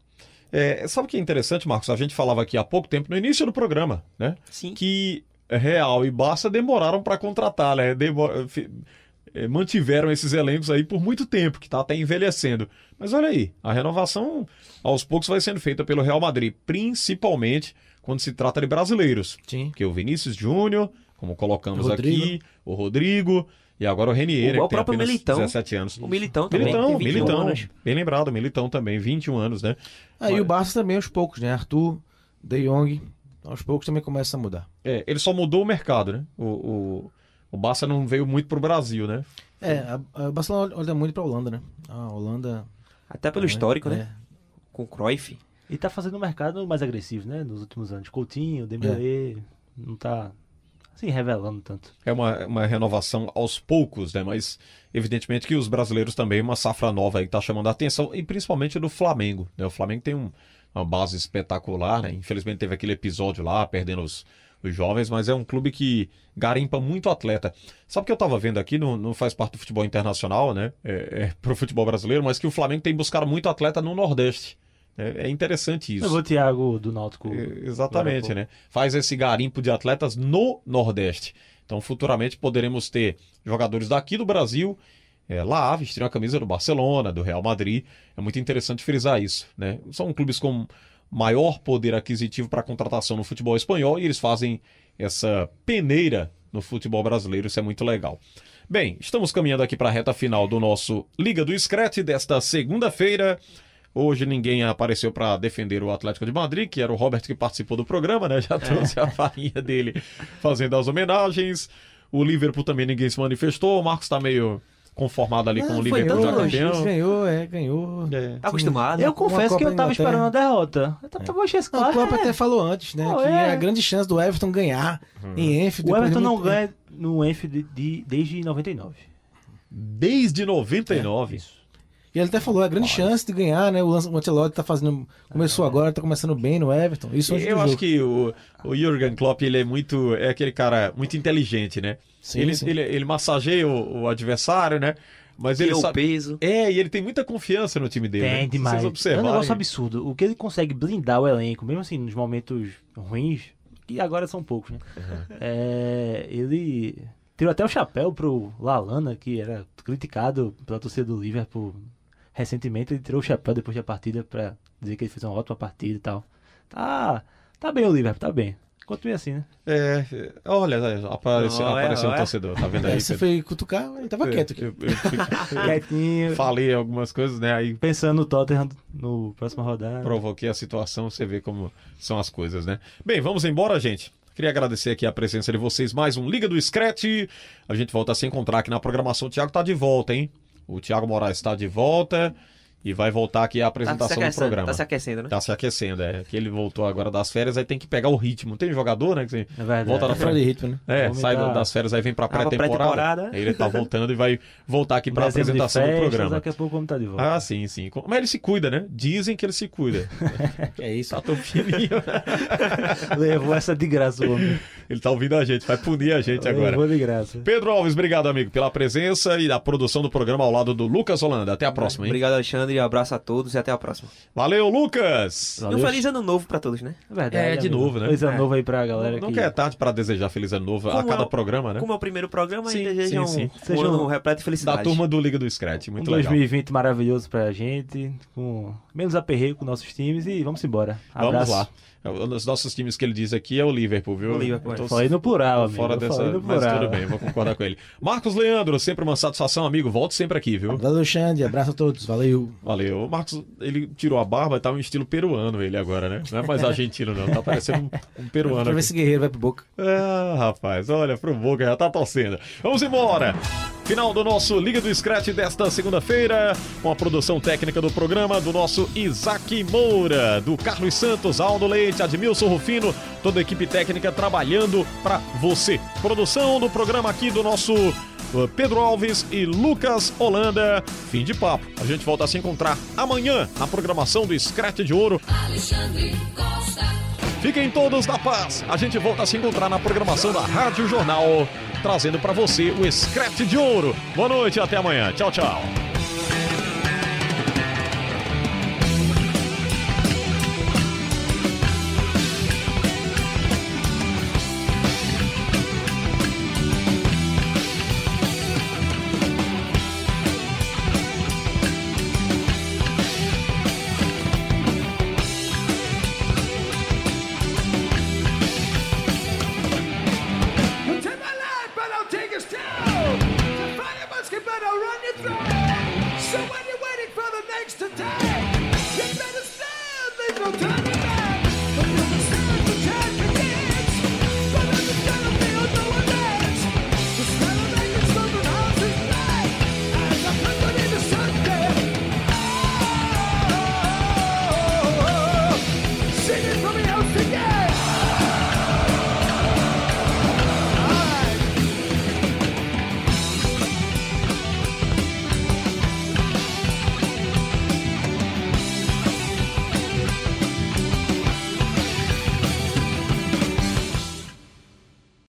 É, sabe o que é interessante, Marcos? A gente falava aqui há pouco tempo, no início do programa, né? Sim. Que Real e Barça demoraram para contratar, né? Demor... eh, mantiveram esses elencos aí por muito tempo, que está até envelhecendo. Mas olha aí, a renovação aos poucos vai sendo feita pelo Real Madrid, principalmente quando se trata de brasileiros. Sim. Que o Vinícius Júnior, como colocamos Rodrigo. aqui, o Rodrigo e agora o Renier, O- o que tem próprio Militão. 17 anos. O Militão também, Militão, tem 21 Militão, anos. bem lembrado, Militão também, 21 anos, né? Aí o Barça também aos poucos, né? Arthur, De Jong, aos poucos também começa a mudar. É, ele só mudou o mercado, né? O, o, o Barça não veio muito pro Brasil, né? É, a, a Barcelona olha muito pra Holanda, né? A Holanda. Até pelo É, histórico, é. né? Com o Cruyff. E tá fazendo um mercado mais agressivo, né? Nos últimos anos. Coutinho, Dembélé, não tá assim revelando tanto. É uma, uma renovação aos poucos, né? Mas evidentemente que os brasileiros também, uma safra nova aí que tá chamando a atenção, e principalmente do Flamengo, né? O Flamengo tem um- uma base espetacular, né? Infelizmente teve aquele episódio lá, perdendo os, os jovens, mas é um clube que garimpa muito atleta. Sabe o que eu tava vendo aqui, não, não faz parte do futebol internacional, né? É, é pro futebol brasileiro, mas que o Flamengo tem buscado muito atleta no Nordeste. É, é interessante isso. O Thiago do Náutico. É, Exatamente, né? Faz esse garimpo de atletas no Nordeste. Então, futuramente poderemos ter jogadores daqui do Brasil é, lá vestindo a camisa do Barcelona, do Real Madrid. É muito interessante frisar isso, né? São clubes com maior poder aquisitivo para contratação no futebol espanhol e eles fazem essa peneira no futebol brasileiro. Isso é muito legal. Bem, estamos caminhando aqui para a reta final do nosso Liga do Screte desta segunda-feira. Hoje ninguém apareceu para defender o Atlético de Madrid, que era o Robert que participou do programa, né? Já trouxe a farinha dele fazendo as homenagens. O Liverpool também ninguém se manifestou. O Marcos está meio conformado ali com o Liverpool já ganhou, campeão. ganhou, é, ganhou. É. Tá acostumado. Eu confesso que eu tava Inglaterra. esperando a derrota. Eu tava, tava achando esse O claro, Klopp é. até falou antes, né? Pô, que é. a grande chance do Everton ganhar em Enfield. O de Everton não ganha no Enfield de, desde 99. Desde 99. E ele até falou, a grande chance de ganhar, né? O Ancelotti tá fazendo. Começou agora, tá começando bem no Everton. Isso Eu do acho jogo. que o, o Jürgen Klopp ele é muito é aquele cara muito inteligente, né? Sim, ele, sim. ele ele massageia o, o adversário, né? Mas ele sabe... peso. É, e ele tem muita confiança no time dele. né? Tem Se demais. Vocês É um negócio absurdo. O que ele consegue blindar o elenco, mesmo assim, nos momentos ruins, que agora são poucos, né? É, ele tirou até o chapéu pro Lalana, que era criticado pela torcida do Liverpool recentemente. Ele tirou o chapéu depois da partida pra dizer que ele fez uma ótima partida e tal. Tá, tá bem o Liverpool, tá bem. Continue assim, né? É, olha, apareceu, Olha, apareceu um torcedor, tá vendo aí? Aí você foi cutucar, ele tava quieto aqui. Eu, eu- eu fiquei- Quietinho, falei algumas coisas, né? Aí pensando no Tottenham no próxima rodada. provoquei a situação, você vê como são as coisas, né? Bem, vamos embora, gente. Queria agradecer aqui a presença de vocês. Mais um Liga do Scratch. A gente volta a se encontrar aqui na programação. O Thiago tá de volta, hein? O Thiago Moraes está de volta e vai voltar aqui a Tá se, apresentação do aquecendo, programa. tá se aquecendo, né? Tá se aquecendo, é. Que ele voltou agora das férias, aí tem que pegar o ritmo. Tem jogador, né? Que você É verdade. volta da Fora de ritmo, né? É, sai entrar- das férias, aí vem pra pré-temporada. pré-temporada. Aí ele tá voltando e vai voltar aqui pra Dezembro de apresentação do festas, programa. Daqui a pouco vamos estar de volta. Ah, sim, sim. Mas ele se cuida, né? Dizem que ele se cuida. É isso. Tá tão fininho. Levou essa de graça o homem. Ele tá ouvindo a gente, vai punir a gente agora. Levou de graça. Pedro Alves, obrigado, amigo, pela presença e a produção do programa ao lado do Lucas Holanda. Até a próxima, hein? Obrigado, Alexandre. Abraço a todos e até a próxima. Valeu, Lucas! E um feliz ano novo pra todos, né? É verdade. É, de amigo. novo, né? Feliz ano É. novo aí pra galera Não que... quer é tarde pra desejar feliz ano novo a Como cada é o- programa, né? Como é o primeiro programa, Sim, e deseja sim, um, sim. um ano um- repleto de Da felicidade. turma do Liga do Scratch, Um muito legal. 2020 maravilhoso pra gente, com menos aperreio com nossos times e vamos embora. Vamos Abraço. lá. Um dos nossos times que ele diz aqui é o Liverpool, viu? O Liverpool, Eu tô é. Falei no plural, amigo. fora dessa, no mas plural. tudo bem, vou concordar com ele. Marcos Leandro, sempre uma satisfação, amigo. Volte sempre aqui, viu? Valeu, Xande. Abraço a todos. Valeu. Valeu. O Marcos, ele tirou a barba, tá um estilo peruano ele agora, né? Não é mais argentino, não. Tá parecendo um, um peruano. Pra ver se Guerreiro vai pro Boca. Ah, rapaz, olha, pro Boca já tá torcendo. Vamos embora! Final do nosso Liga do Scratch desta segunda-feira, com a produção técnica do programa do nosso Isaac Moura, do Carlos Santos, Aldo Leite, Admilson Rufino, toda a equipe técnica trabalhando pra você. Produção do programa aqui do nosso uh, Pedro Alves e Lucas Holanda. Fim de papo. A gente volta a se encontrar amanhã na programação do Scratch de Ouro. Alexandre Costa. Fiquem todos na paz. A gente volta a se encontrar na programação da Rádio Jornal, trazendo pra você o Scratch de Ouro. Boa noite até amanhã. Tchau, tchau.